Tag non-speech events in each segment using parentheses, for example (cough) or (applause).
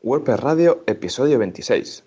WordPress Radio, episodio 26.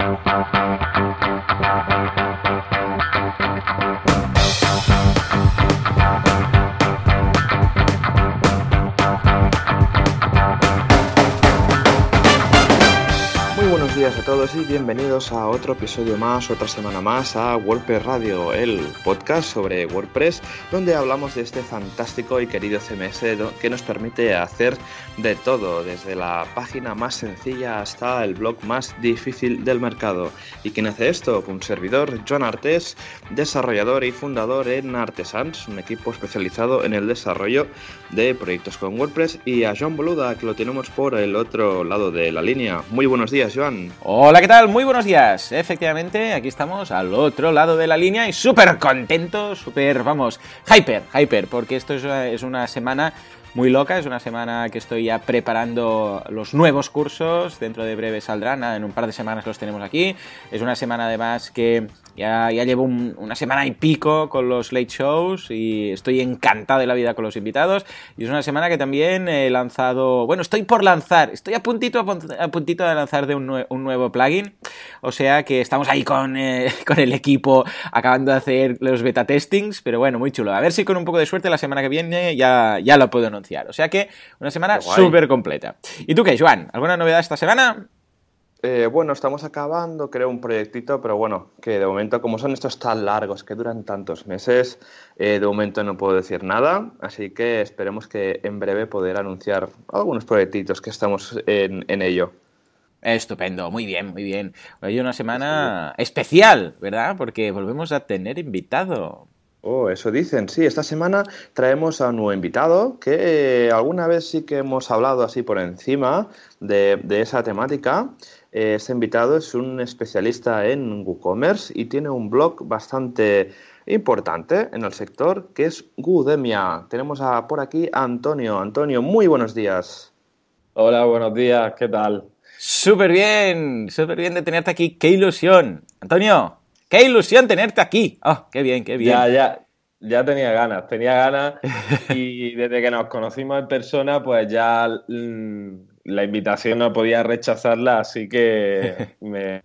Días a todos y bienvenidos a otro episodio más, otra semana más a WordPress Radio, el podcast sobre WordPress, donde hablamos de este fantástico y querido CMS que nos permite hacer de todo, desde la página más sencilla hasta el blog más difícil del mercado. ¿Y quién hace esto? Un servidor, John Artes, desarrollador y fundador en Artesans, un equipo especializado en el desarrollo de proyectos con WordPress, y a John Boluda, que lo tenemos por el otro lado de la línea. Muy buenos días, John. Hola, ¿qué tal? Muy buenos días. Efectivamente, aquí estamos al otro lado de la línea y súper contentos, súper, vamos, hyper, hyper, porque esto es una semana muy loca. Es una semana que estoy ya preparando los nuevos cursos. Dentro de breve saldrán, en un par de semanas los tenemos aquí. Es una semana además que ya, ya llevo una semana y pico con los late shows y estoy encantado de la vida con los invitados. Y es una semana que también he lanzado, bueno, estoy por lanzar, estoy a puntito, a puntito de lanzar de un, un nuevo plugin. O sea que estamos ahí con, eh, (laughs) con el equipo acabando de hacer los beta testings, pero bueno, muy chulo. A ver si con un poco de suerte la semana que viene ya, ya lo puedo anunciar. O sea que una semana súper completa. ¿Y tú qué, Joan? ¿Alguna novedad esta semana? Eh, bueno, estamos acabando, creo, un proyectito, pero bueno, que de momento, como son estos tan largos, que duran tantos meses, eh, de momento no puedo decir nada, así que esperemos que en breve poder anunciar algunos proyectitos que estamos en, ello. Estupendo, muy bien, muy bien. Hoy una semana especial, ¿verdad? Porque volvemos a tener invitado. Oh, eso dicen. Sí, esta semana traemos a un nuevo invitado que eh, alguna vez sí que hemos hablado así por encima de, de esa temática. Este invitado es un especialista en WooCommerce y tiene un blog bastante importante en el sector que es Gudemia. Tenemos a, por aquí a Antonio. Antonio, muy buenos días. Hola, buenos días, ¿qué tal? Súper bien, súper bien de tenerte aquí. ¡Qué ilusión! Antonio, qué ilusión tenerte aquí. ¡Oh, qué bien, qué bien! Ya, ya, ya tenía ganas, tenía ganas y (laughs) desde que nos conocimos en persona, pues ya mm, la invitación no podía rechazarla, así que (laughs) me,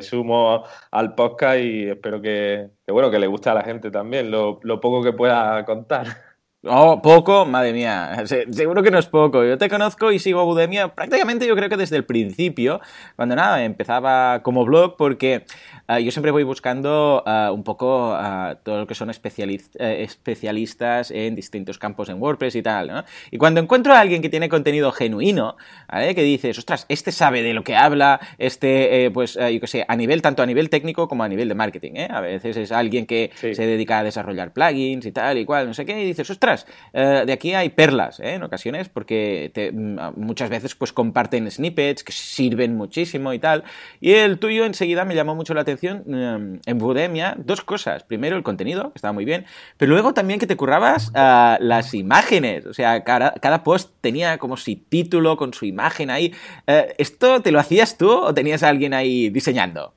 sumo al podcast y espero que, bueno, que le guste a la gente también lo, lo poco que pueda contar. Oh, poco, madre mía, seguro que no es poco. Yo te conozco y sigo Udemia prácticamente yo creo que desde el principio, cuando nada, empezaba como blog porque Ah, yo siempre voy buscando ah, un poco uh, todo lo que son eh, especialistas en distintos campos en WordPress y tal, ¿no? Y cuando encuentro a alguien que tiene contenido genuino, ¿vale? Que dices, ostras, este sabe de lo que habla, este, eh, pues, yo qué sé, a nivel, tanto a nivel técnico como a nivel de marketing, ¿eh? A veces es alguien que se dedica a desarrollar plugins y tal y cual, no sé qué, y dices, ostras, de aquí hay perlas, ¿eh? En ocasiones, porque mm, muchas veces, pues, comparten snippets que sirven muchísimo y tal, y el tuyo enseguida me llamó mucho la atención Em, en Budemia dos cosas. Primero, el contenido, que estaba muy bien, pero luego también que te currabas ah, las imágenes. O sea, cada, post tenía como si título con su imagen ahí. Eh, ¿Esto te lo hacías tú o tenías a alguien ahí diseñando?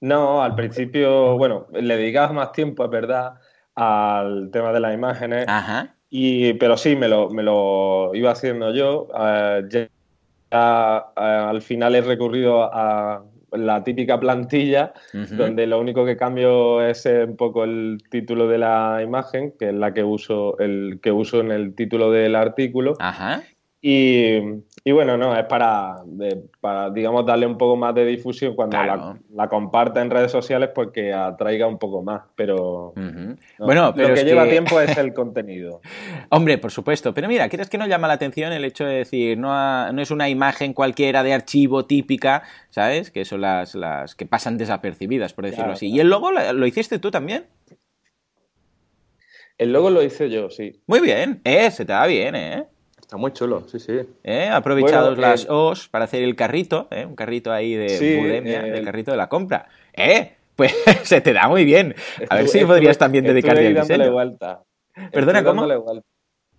No, al principio, bueno, le dedicabas más tiempo, es verdad, al tema de las imágenes. Ajá. Y, pero sí, me lo, me lo iba haciendo yo. Eh, ya, eh, al final he recurrido a, la típica plantilla, donde lo único que cambio es un poco el título de la imagen, que es la que uso, el que uso en el título del artículo. Ajá. Y, y bueno, no, es para, para, digamos, darle un poco más de difusión cuando la, la, comparta en redes sociales porque atraiga un poco más, pero, bueno, pero lo que lleva tiempo es el (laughs) contenido. Hombre, por supuesto, pero mira, ¿quieres que no llama la atención el hecho de decir, no, no es una imagen cualquiera de archivo típica, ¿sabes? Que son las, las que pasan desapercibidas, por decirlo así. ¿Y el logo lo hiciste tú también? El logo lo hice yo, sí. Muy bien, eh, se te da bien, ¿eh? Está muy chulo, sí, sí. ¿Eh? Aprovechados las O's para hacer el carrito, ¿eh? un carrito ahí de sí, el carrito de la compra. ¿Eh? (laughs) Pues se te da muy bien. A ver si podrías también dedicarte al diseño. Vuelta. Perdona, ¿cómo?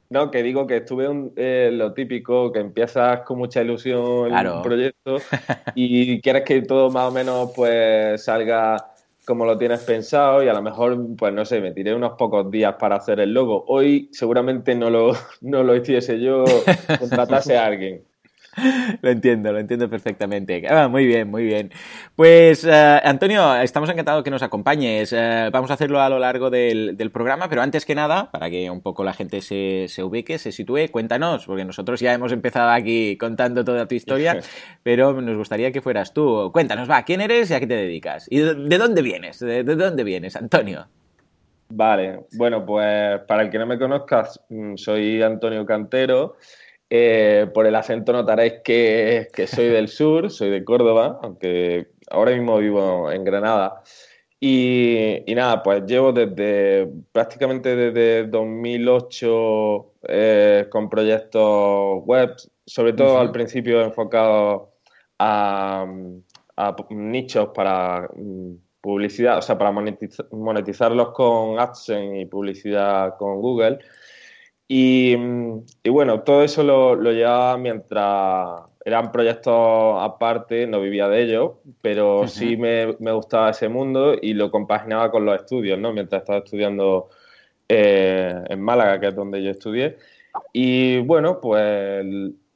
No, que digo que estuve eh, lo típico, que empiezas con mucha ilusión en un proyecto (laughs) y quieres que todo más o menos pues salga como lo tienes pensado y a lo mejor, pues no sé, me tiré unos pocos días para hacer el logo. Hoy seguramente no lo, (laughs) no lo hiciese yo, (laughs) contratase a alguien. (laughs) lo entiendo, lo entiendo perfectamente. Ah, muy bien, muy bien. Pues, eh, Antonio, estamos encantados que nos acompañes. Eh, vamos a hacerlo a lo largo del, programa, pero antes que nada, para que un poco la gente se, se, ubique, se sitúe, cuéntanos, porque nosotros ya hemos empezado aquí contando toda tu historia, (laughs) pero nos gustaría que fueras tú. Cuéntanos, va, ¿quién eres y a qué te dedicas? ¿Y de, dónde vienes? ¿De, dónde vienes, Antonio? Vale, bueno, pues para el que no me conozcas, mm, soy Antonio Cantero. Eh, por el acento notaréis que, soy del sur, soy de Córdoba, aunque ahora mismo vivo en Granada. Y, nada, pues llevo desde prácticamente desde 2008 eh, con proyectos web, sobre todo al principio enfocados a, nichos para mm, publicidad, o sea, para monetizarlos con AdSense y publicidad con Google. Y, bueno, todo eso lo, llevaba mientras eran proyectos aparte, no vivía de ellos, pero sí me, gustaba ese mundo y lo compaginaba con los estudios, ¿no? Mientras estaba estudiando eh, en Málaga, que es donde yo estudié. Y bueno, pues,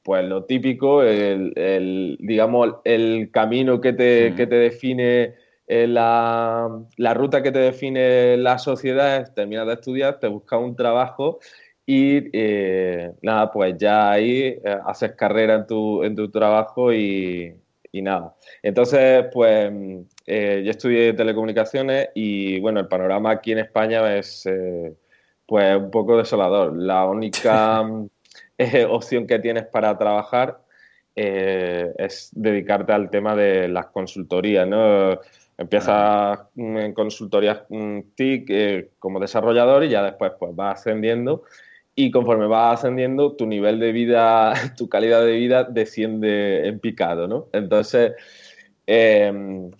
pues lo típico, el, digamos, el camino que te, que te define eh, la, la, ruta que te define la sociedad es terminar de estudiar, te buscas un trabajo y eh, nada, pues ya ahí eh, haces carrera en tu, en tu trabajo y, nada. Entonces, pues eh, yo estudié telecomunicaciones y bueno, el panorama aquí en España es pues un poco desolador. La única (laughs) opción que tienes para trabajar es dedicarte al tema de las consultorías, ¿no? Empiezas en consultorías mm, TIC como desarrollador y ya después pues vas ascendiendo y conforme vas ascendiendo, tu nivel de vida, (laughs) tu calidad de vida desciende en picado, ¿no? Entonces, em,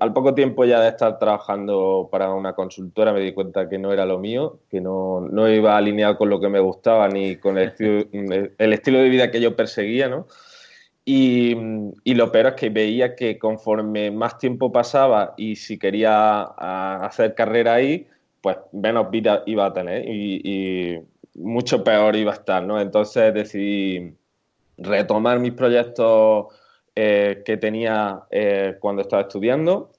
al poco tiempo ya de estar trabajando para una consultora me di cuenta que no era lo mío, que no, no iba alineado con lo que me gustaba ni con el estilo, (laughs) el estilo de vida que yo perseguía, ¿no? Y, y, lo peor es que veía que conforme más tiempo pasaba y si quería hacer carrera ahí, pues menos vida iba a tener. y mucho peor iba a estar, ¿no? Entonces decidí retomar mis proyectos eh, que tenía eh, cuando estaba estudiando,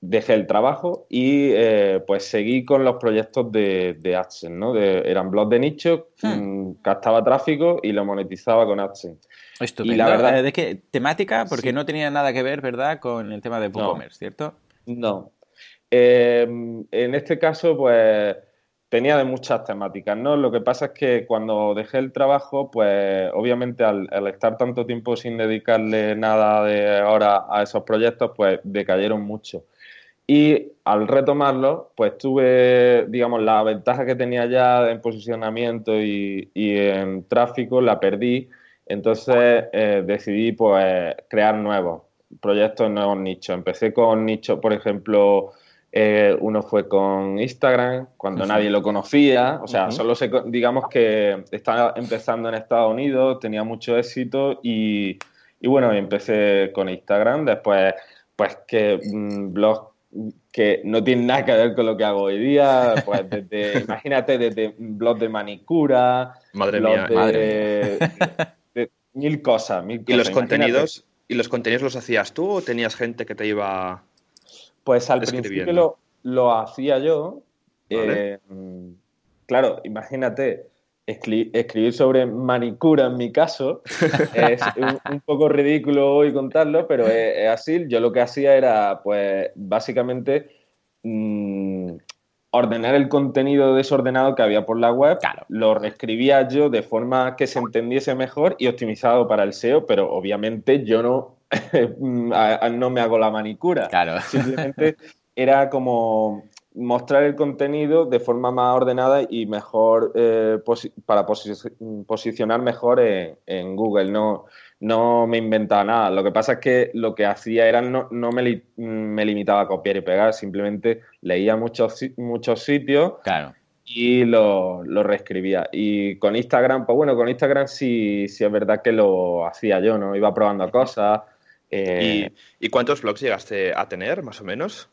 dejé el trabajo y eh, pues seguí con los proyectos de, de AdSense, ¿no? eran blogs de nicho, hmm. mm, captaba tráfico y lo monetizaba con AdSense. Estupendo. Y la verdad ¿De qué? ¿Temática? Porque no tenía nada que ver, ¿verdad?, con el tema de WooCommerce, ¿cierto? No. en este caso, pues tenía de muchas temáticas, ¿no? Lo que pasa es que cuando dejé el trabajo, pues obviamente al, estar tanto tiempo sin dedicarle nada de ahora a esos proyectos, pues decayeron mucho. Y al retomarlo, pues tuve, digamos, la ventaja que tenía ya en posicionamiento y, en tráfico, la perdí. Entonces eh, decidí, pues, crear nuevos proyectos, nuevos nichos. Empecé con nichos, por ejemplo, eh, uno fue con Instagram, cuando nadie lo conocía, o sea, solo se, digamos que estaba empezando en Estados Unidos, tenía mucho éxito y, bueno, empecé con Instagram, después pues que mm, blogs que no tienen nada que ver con lo que hago hoy día, pues (laughs) desde, imagínate, desde blog de manicura, madre mía, (laughs) de, mil cosas, mil ¿Y los contenidos? ¿Y los contenidos los hacías tú o tenías gente que te iba pues al principio lo, hacía yo. Eh, claro, imagínate, escribir sobre manicura en mi caso (laughs) es un, poco ridículo hoy contarlo, pero es, así. Yo lo que hacía era, pues, básicamente mm, ordenar el contenido desordenado que había por la web, lo reescribía yo de forma que se entendiese mejor y optimizado para el SEO, pero obviamente yo no (laughs) no me hago la manicura. Claro. (laughs) Simplemente era como mostrar el contenido de forma más ordenada y mejor eh, para posicionar mejor en, Google. No, no me inventaba nada. Lo que pasa es que lo que hacía era no, no me, me, limitaba a copiar y pegar, simplemente leía muchos, muchos sitios claro. y lo, lo, reescribía. Y con Instagram, pues bueno, con Instagram sí, sí es verdad que lo hacía yo, ¿no? Iba probando cosas eh, ¿Y, cuántos blogs llegaste a tener, más o menos?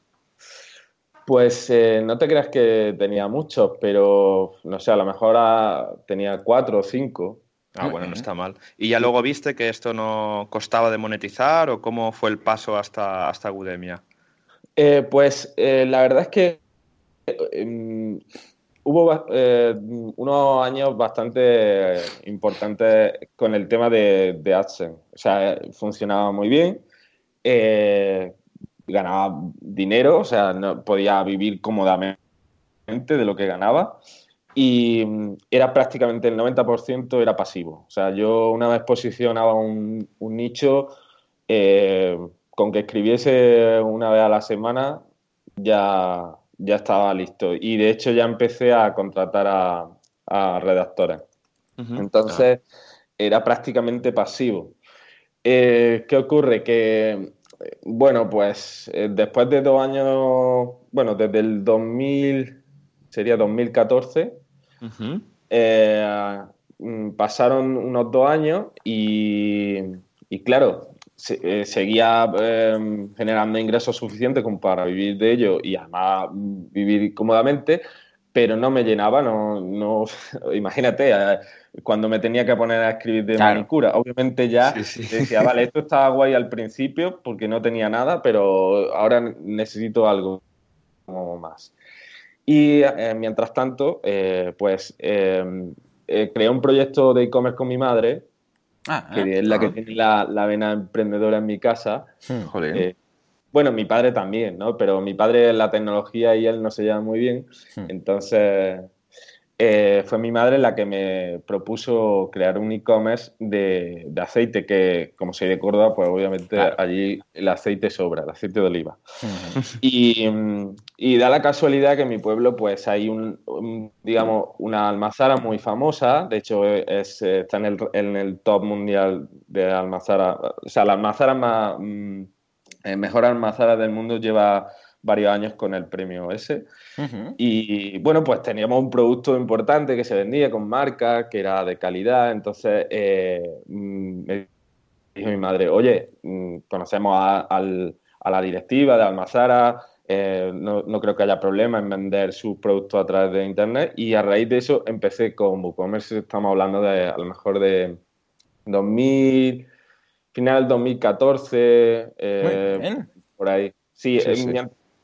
Pues eh, no te creas que tenía muchos, pero no sé, a lo mejor tenía cuatro o cinco. Ah, bueno, no está mal. ¿Y ya luego viste que esto no costaba de monetizar o cómo fue el paso hasta, hasta Udemia? Eh, pues eh, la verdad es que em, hubo eh, unos años bastante importantes con el tema de, de AdSense. O sea, funcionaba muy bien, ganaba dinero, o sea, no, podía vivir cómodamente de lo que ganaba y mm, era prácticamente el 90% era pasivo. O sea, yo una vez posicionaba un, nicho, eh, con que escribiese una vez a la semana ya, ya estaba listo. Y de hecho ya empecé a contratar a, redactores. Entonces era prácticamente pasivo. Eh, ¿Qué ocurre? Que, bueno, pues eh, después de dos años, bueno, desde el 2000, sería 2014, eh, mm, pasaron unos dos años y, claro, eh, seguía em, generando ingresos suficientes como para vivir de ello y además mm, vivir cómodamente, pero no me llenaba, no, no (laughs) imagínate, eh, cuando me tenía que poner a escribir de manicura, obviamente ya decía, vale, esto estaba guay al principio porque no tenía nada, pero ahora necesito algo más. Y eh, mientras tanto, pues em, creé un proyecto de e-commerce con mi madre, ah, que ah, es la que tiene la, la, vena emprendedora en mi casa. Hmm. bueno, mi padre también, ¿no? Pero mi padre la tecnología y él no se llevan muy bien. Hmm. Entonces, eh, fue mi madre la que me propuso crear un e-commerce de, aceite que, como soy de Córdoba, pues obviamente allí el aceite sobra, el aceite de oliva. (laughs) y, da la casualidad que en mi pueblo pues hay un, digamos, una almazara muy famosa, de hecho es, está en el, en el, top mundial de almazara, o sea, la almazara más, mm, eh, mejor almazara del mundo lleva varios años con el premio ese. Y bueno, pues teníamos un producto importante que se vendía con marca, que era de calidad. Entonces eh, mm, me dijo mi madre, oye, mm, conocemos a, la directiva de Almazara, eh, no, creo que haya problema en vender sus productos a través de Internet. Y a raíz de eso empecé con WooCommerce, estamos hablando de a lo mejor de 2000, final 2014, eh, por ahí. Sí,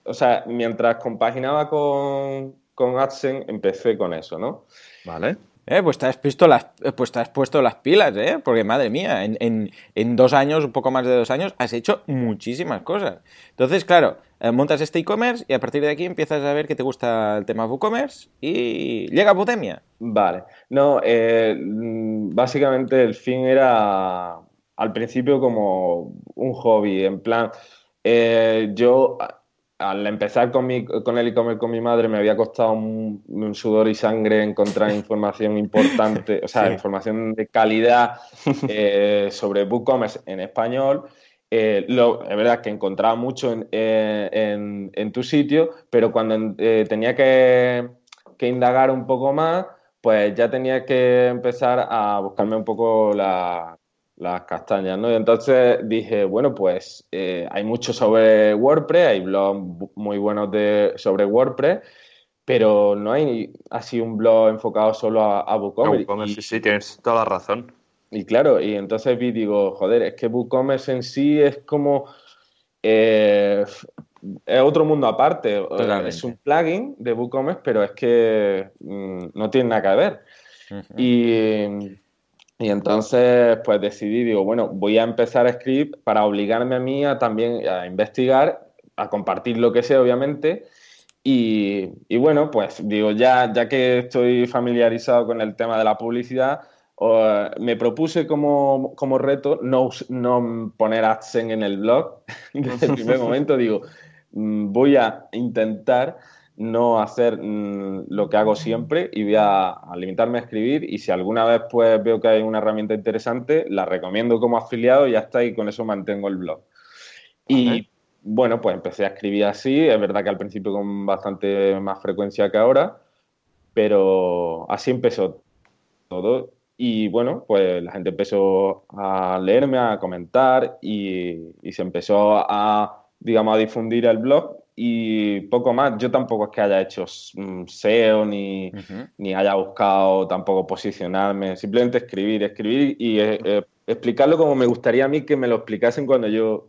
o sea, mientras compaginaba con, con AdSense, empecé con eso, ¿no? Vale. Eh, pues, te has puesto las, pues te has puesto las pilas, ¿eh? Porque madre mía, en, dos años, un poco más de dos años, has hecho muchísimas cosas. Entonces, claro, eh, montas este e-commerce y a partir de aquí empiezas a ver que te gusta el tema WooCommerce y llega Budemia. Vale. No, eh, básicamente el fin era al principio como un hobby, en plan, yo al empezar con, mi, con el e-commerce con mi madre me había costado un, sudor y sangre encontrar información importante, o sea, información de calidad eh, sobre WooCommerce en español. Eh, lo, es verdad que encontraba mucho en, eh, en, tu sitio, pero cuando tenía que, que, indagar un poco más, pues ya tenía que empezar a buscarme un poco la, las castañas, ¿no? Y entonces dije, bueno, pues eh, hay mucho sobre WordPress, hay blogs muy buenos de, sobre WordPress, pero no hay así un blog enfocado solo a, a WooCommerce. sí, sí, tienes toda la razón. Y claro, y entonces vi, digo, joder, es que WooCommerce en sí es como... Eh, es otro mundo aparte. Es un plugin de WooCommerce, pero es que mm, no tiene nada que ver. Y y entonces, pues decidí, digo, bueno, voy a empezar a escribir para obligarme a mí a también a investigar, a compartir lo que sé, obviamente. Y, bueno, pues digo, ya, ya que estoy familiarizado con el tema de la publicidad, me propuse como, como reto no, no poner AdSense en el blog (laughs) desde el primer (laughs) momento. Digo, mm, voy a intentar no hacer mm, lo que hago siempre y voy a, limitarme a escribir y si alguna vez pues veo que hay una herramienta interesante, la recomiendo como afiliado y ya está y con eso mantengo el blog. Y bueno, pues empecé a escribir así, es verdad que al principio con bastante más frecuencia que ahora, pero así empezó todo y bueno, pues la gente empezó a leerme, a comentar y, y se empezó a, digamos, a difundir el blog y poco más. Yo tampoco es que haya hecho mm, SEO ni, ni haya buscado tampoco posicionarme, simplemente escribir, escribir y eh, eh, explicarlo como me gustaría a mí que me lo explicasen cuando yo,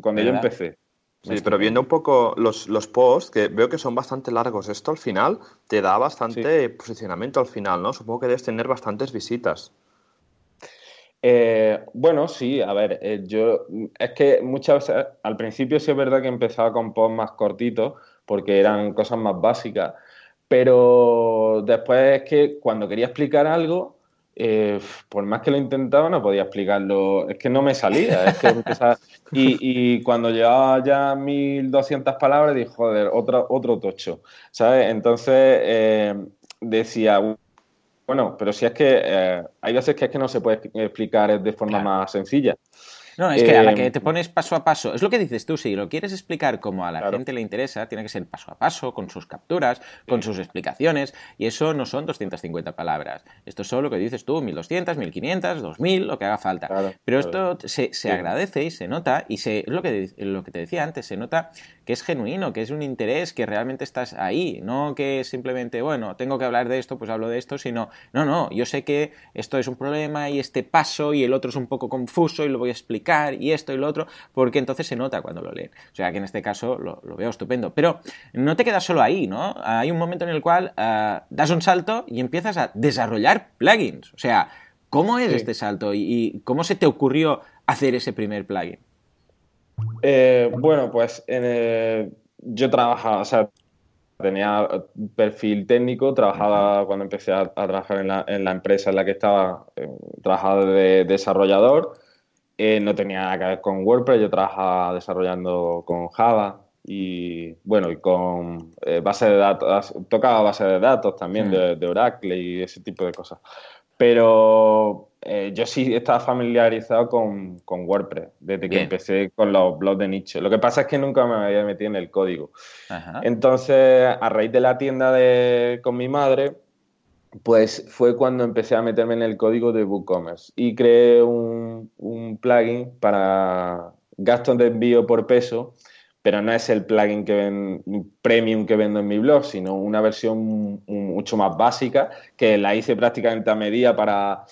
cuando yo empecé. Sí, pero viendo un poco los, los, posts, que veo que son bastante largos, esto al final te da bastante posicionamiento al final, ¿no? Supongo que debes tener bastantes visitas. Eh, bueno, sí, a ver, eh, yo es que muchas veces, al principio sí es verdad que empezaba con posts más cortitos porque eran cosas más básicas, pero después es que cuando quería explicar algo, eh, por más que lo intentaba no podía explicarlo, es que no me salía, es que (laughs) y, y, cuando llevaba ya 1200 palabras dije, joder, otro, otro tocho, ¿sabes? Entonces decía, bueno, pero si es que eh, hay veces que es que no se puede explicar de forma más sencilla. No, es que a la que te em, pones paso a paso, es lo que dices tú, si lo quieres explicar como a la gente le interesa, tiene que ser paso a paso, con sus capturas, con sus explicaciones, y eso no son 250 palabras. Esto es solo lo que dices tú, 1200, 1500, 2000, lo que haga falta. Pero esto se, agradece y se nota, y se, es lo que, lo que te decía antes, se nota que es genuino, que es un interés, que realmente estás ahí, no que simplemente, bueno, tengo que hablar de esto, pues hablo de esto, sino, no, no, yo sé que esto es un problema y este paso y el otro es un poco confuso y lo voy a explicar y esto y lo otro, porque entonces se nota cuando lo leen. O sea que en este caso lo, veo estupendo. Pero no te quedas solo ahí, ¿no? Hay un momento en el cual ah, das un salto y empiezas a desarrollar plugins. O sea, ¿cómo es este salto y, cómo se te ocurrió hacer ese primer plugin? Eh, bueno, pues yo trabajaba, o sea, tenía perfil técnico, trabajaba cuando empecé a, trabajar en la, empresa en la que estaba, eh, trabajaba de desarrollador eh, no tenía nada que ver con WordPress, yo trabajaba desarrollando con Java y bueno, y con eh, base de datos, tocaba base de datos también de, Oracle y ese tipo de cosas. Pero eh, yo sí estaba familiarizado con, WordPress desde que empecé con los blogs de nicho. Lo que pasa es que nunca me había metido en el código. Entonces, a raíz de la tienda de, con mi madre, pues fue cuando empecé a meterme en el código de WooCommerce y creé un, plugin para gastos de envío por peso, pero no es el plugin que ven, premium que vendo en mi blog, sino una versión mucho más básica que la hice prácticamente a medida para,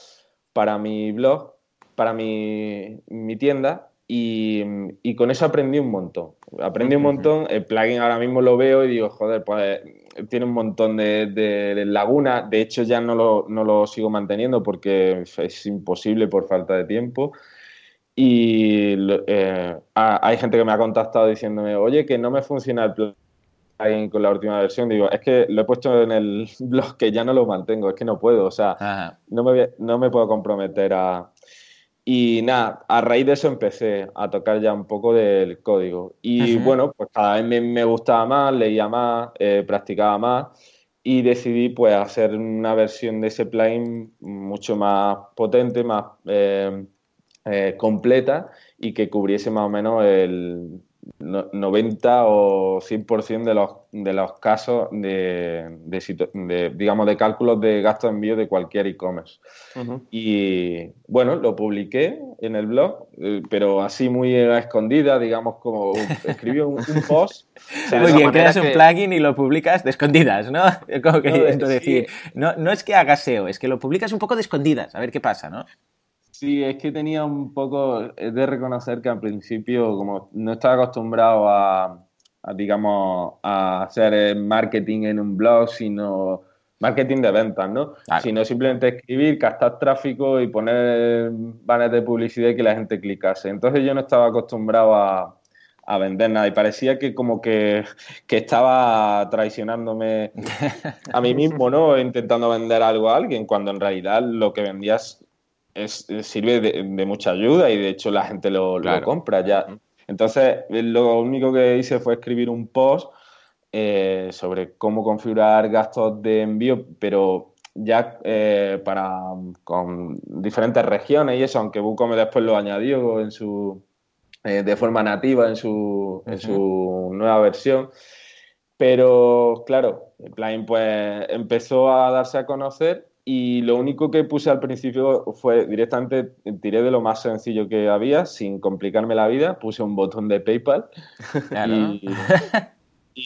para mi blog, para mi, tienda y, y, con eso aprendí un montón. Aprendí un montón, el plugin ahora mismo lo veo y digo, joder, pues tiene un montón de, lagunas. De hecho, ya no lo, sigo manteniendo porque es imposible por falta de tiempo. Y eh, hay gente que me ha contactado diciéndome, oye, que no me funciona el plugin con la última versión. Digo, es que lo he puesto en el (laughs) blog que ya no lo mantengo, es que no puedo. O sea, no me, no me puedo comprometer a, y nada, a raíz de eso empecé a tocar ya un poco del código. Y bueno, pues cada vez me, gustaba más, leía más, eh, practicaba más y decidí pues hacer una versión de ese plugin mucho más potente, más eh, eh, completa y que cubriese más o menos el 90 o 100% de los, de los casos de, de, digamos, de cálculos de gasto de envío de cualquier e-commerce. Y bueno, lo publiqué en el blog, eh, pero así muy a escondida, digamos, como escribí un, post. (laughs) muy bien, creas un plugin y lo publicas de escondidas, ¿no? (laughs) Como que no, decir, no, no es que hagas SEO, es que lo publicas un poco de escondidas, a ver qué pasa, ¿no? Sí, es que tenía un poco de reconocer que al principio, como no estaba acostumbrado a, digamos, a hacer marketing en un blog, sino marketing de ventas, ¿no? Sino simplemente escribir, captar tráfico y poner banners de publicidad y que la gente clicase. Entonces yo no estaba acostumbrado a, a vender nada y parecía que como que, que, estaba traicionándome (laughs) a mí mismo, ¿no? Intentando vender algo a alguien, cuando en realidad lo que vendías es, sirve de, mucha ayuda y de hecho la gente lo, compra ya. Entonces, lo único que hice fue escribir un post eh, sobre cómo configurar gastos de envío, pero ya eh, para con diferentes regiones y eso, aunque WooCommerce después lo añadió en su eh, de forma nativa en su, en su nueva versión. Pero claro, el plugin pues empezó a darse a conocer y lo único que puse al principio fue directamente, tiré de lo más sencillo que había, sin complicarme la vida, puse un botón de PayPal. Y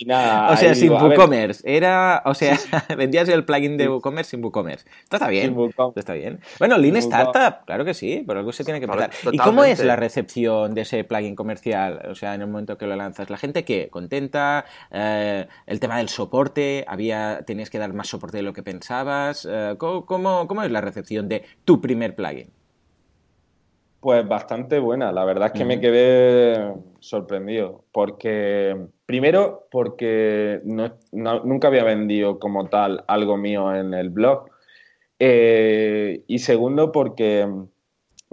nada. O sea, sin WooCommerce. Era, o sea, (laughs) vendías el plugin de WooCommerce sin WooCommerce. Esto está bien. Esto está bien. Bueno, Lean Startup, claro que sí, pero algo se tiene que empezar. ¿Y cómo es la recepción de ese plugin comercial? O sea, en el momento que lo lanzas, ¿la gente qué? ¿Contenta? Eh, ¿El tema del soporte? ¿Había, ¿Tenías que dar más soporte de lo que pensabas? Eh, ¿cómo, cómo es la recepción de tu primer plugin? Pues bastante buena, la verdad es que me quedé sorprendido, porque primero porque nunca había vendido como tal algo mío en el blog, eh, y segundo porque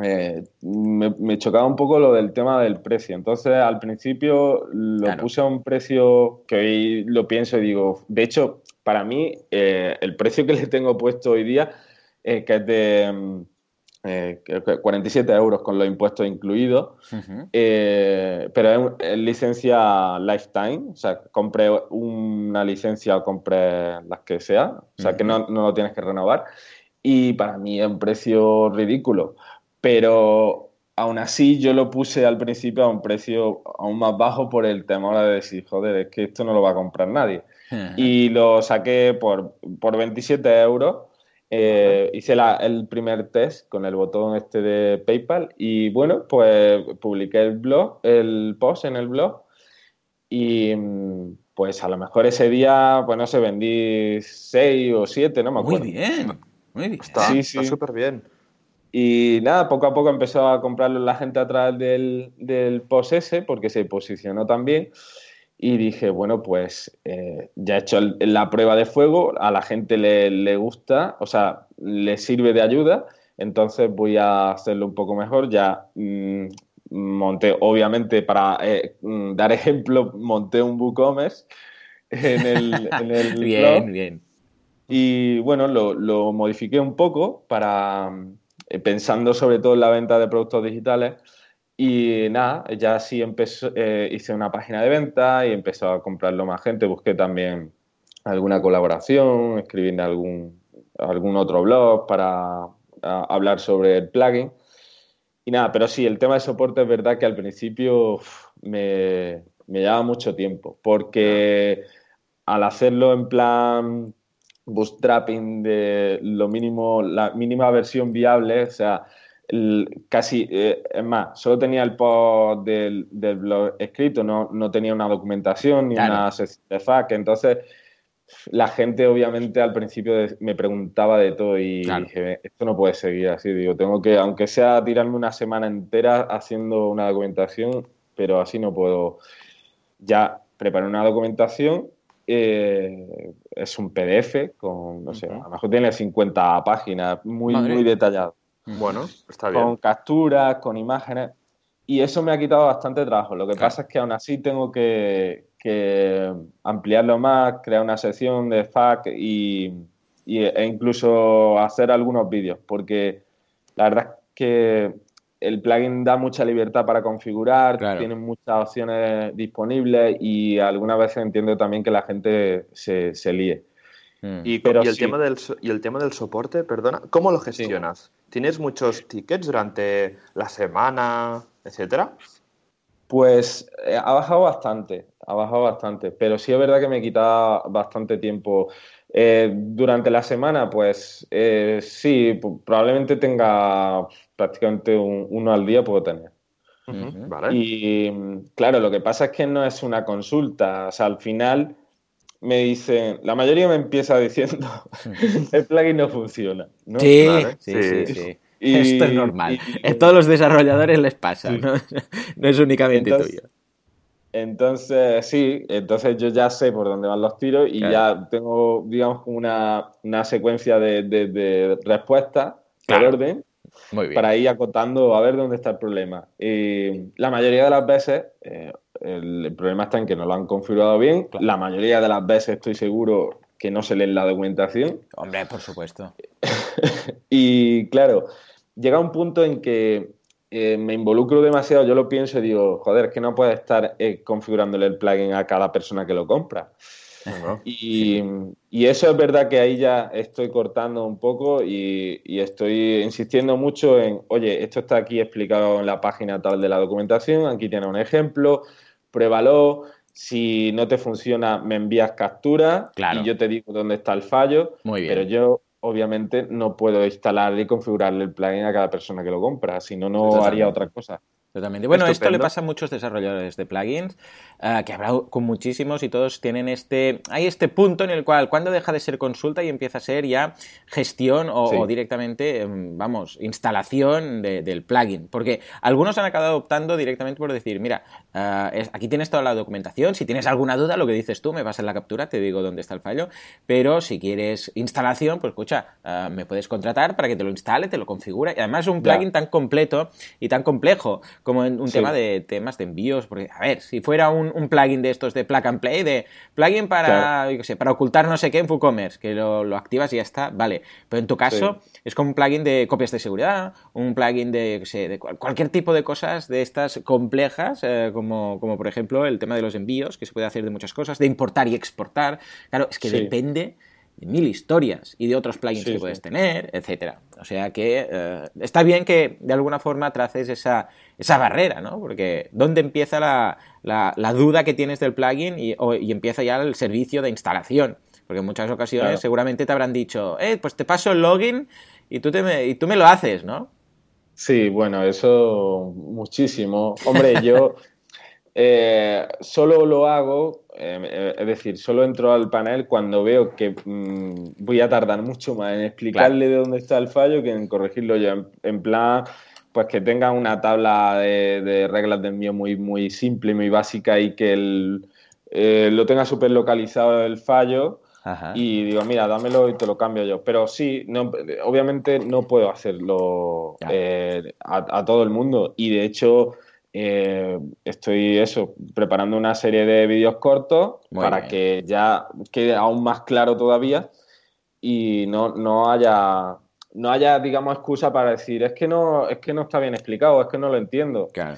eh, me, chocaba un poco lo del tema del precio, entonces al principio lo puse a un precio que hoy lo pienso y digo, de hecho, para mí eh, el precio que le tengo puesto hoy día, que es de 47 eh, euros con los impuestos incluidos, eh, pero es, licencia lifetime, o sea, compré una licencia o compré las que sea, o sea, que no, no, lo tienes que renovar, y para mí es un precio ridículo, pero aún así yo lo puse al principio a un precio aún más bajo por el temor de decir, joder, es que esto no lo va a comprar nadie. Y lo saqué por, por 27 euros eh, hice el primer test con el botón este de PayPal y bueno, pues publiqué el blog, el post en el blog y mm, pues a lo mejor ese día, pues no sé, vendí seis o siete, no me acuerdo. Muy bien, muy bien. Está súper bien. Y nada, poco a poco empezó a comprarlo la gente a través del, del post ese porque se posicionó también. Y dije, bueno, pues eh, ya he hecho la prueba de fuego, a la gente le, gusta, o sea, le sirve de ayuda, entonces voy a hacerlo un poco mejor. Ya mm, monté, obviamente, para eh, mm, dar (laughs) ejemplo, monté un WooCommerce en el, en el (laughs) Bien, bien. Y bueno, lo, lo, modifiqué un poco para, eh, pensando sobre todo en la venta de productos digitales y nada, ya sí empezó, eh, hice una página de venta y empezó a comprarlo más gente. Busqué también alguna colaboración, escribí en algún, algún otro blog para hablar sobre el plugin. Y nada, pero sí, el tema de soporte es verdad que al principio me, me llevaba mucho tiempo, porque al hacerlo en plan bootstrapping de lo mínimo, la mínima versión viable, o sea, casi, eh, es más, solo tenía el post del, blog escrito, no, no, tenía una documentación ni una sesión de FAQ, entonces la gente obviamente al principio me preguntaba de todo y dije, esto no puede seguir así, digo, tengo que, aunque sea tirarme una semana entera haciendo una documentación, pero así no puedo. Ya preparé una documentación, eh, es un PDF con, no sé, a lo mejor tiene 50 páginas, muy, muy detallado. Bueno, está bien. Con capturas, con imágenes. Y eso me ha quitado bastante trabajo. Lo que pasa es que aún así tengo que, ampliarlo más, crear una sección de FAQ y, e incluso hacer algunos vídeos. Porque la verdad es que el plugin da mucha libertad para configurar, tiene muchas opciones disponibles y algunas veces entiendo también que la gente se, se líe. Mm. Y, el tema del, y el tema del soporte, perdona, ¿cómo lo gestionas? ¿Tienes muchos tickets durante la semana, etcétera? Pues eh, ha bajado bastante, ha bajado bastante, pero sí es verdad que me quita bastante tiempo. Eh, durante la semana, pues eh, sí, probablemente tenga prácticamente uno al día, puedo tener. Y claro, lo que pasa es que no es una consulta, o sea, al final me dicen, la mayoría me empieza diciendo, (laughs) (laughs) el plugin no funciona. Sí, sí, sí, Esto es normal. a todos los desarrolladores les pasa, ¿no? (laughs) no es únicamente tuyo. Entonces, sí, entonces yo ya sé por dónde van los tiros y ya tengo, digamos, una, una secuencia de, de, respuestas por orden para ir acotando a ver dónde está el problema. Y la mayoría de las veces, eh, el, problema está en que no lo han configurado bien. La mayoría de las veces estoy seguro que no se lee la documentación. Hombre, por supuesto. (laughs) y claro, llega un punto en que eh, me involucro demasiado, yo lo pienso y digo, joder, es que no puedes estar eh, configurándole el plugin a cada persona que lo compra. Y, eso es verdad que ahí ya estoy cortando un poco y, estoy insistiendo mucho en, oye, esto está aquí explicado en la página tal de la documentación, aquí tiene un ejemplo, pruébalo Si no te funciona, me envías captura y yo te digo dónde está el fallo. Muy bien. Pero yo, obviamente, no puedo instalar y configurarle el plugin a cada persona que lo compra, si no, no haría otra cosa. Totalmente. Bueno, esto le pasa a muchos desarrolladores de plugins, eh, que he hablado con muchísimos y todos tienen este. Hay este punto en el cual, cuando deja de ser consulta y empieza a ser ya gestión o, directamente, em, vamos, instalación del plugin. Porque algunos han acabado optando directamente por decir, mira, eh, aquí tienes toda la documentación, si tienes alguna duda, lo que dices tú, me vas en la captura, te digo dónde está el fallo. Pero si quieres instalación, pues escucha, eh, me puedes contratar para que te lo instale, te lo configure. Y además, es un plugin tan completo y tan complejo como en un tema de temas de envíos, porque, a ver, si fuera un, plugin de estos de plug and play, de plugin para, sé, para ocultar no sé qué en WooCommerce, que lo, activas y ya está, vale. Pero en tu caso es como un plugin de copias de seguridad, un plugin de, sé, de cualquier tipo de cosas de estas complejas, eh, como, como por ejemplo el tema de los envíos, que se puede hacer de muchas cosas, de importar y exportar. Claro, es que depende de mil historias y de otros plugins que puedes tener, etcétera. O sea que eh, está bien que de alguna forma traces esa, esa barrera, ¿no? Porque ¿dónde empieza la, la, duda que tienes del plugin y, empieza ya el servicio de instalación? Porque en muchas ocasiones seguramente te habrán dicho, eh, pues te paso el login y tú, te me, y tú me lo haces, ¿no? Sí, bueno, eso muchísimo. Hombre, yo (laughs) eh, solo lo hago, eh, es decir, solo entro al panel cuando veo que mm, voy a tardar mucho más en explicarle de dónde está el fallo que en corregirlo yo. En, plan, pues que tenga una tabla de, reglas de envío muy, muy simple, muy básica y que eh, lo tenga súper localizado el fallo. Y digo, mira, dámelo y te lo cambio yo. Pero sí, no, obviamente no puedo hacerlo a todo el mundo. Y de hecho, eh, estoy eso, preparando una serie de vídeos cortos para que ya quede aún más claro todavía y no, no haya no haya digamos excusa para decir es que no es que no está bien explicado es que no lo entiendo claro.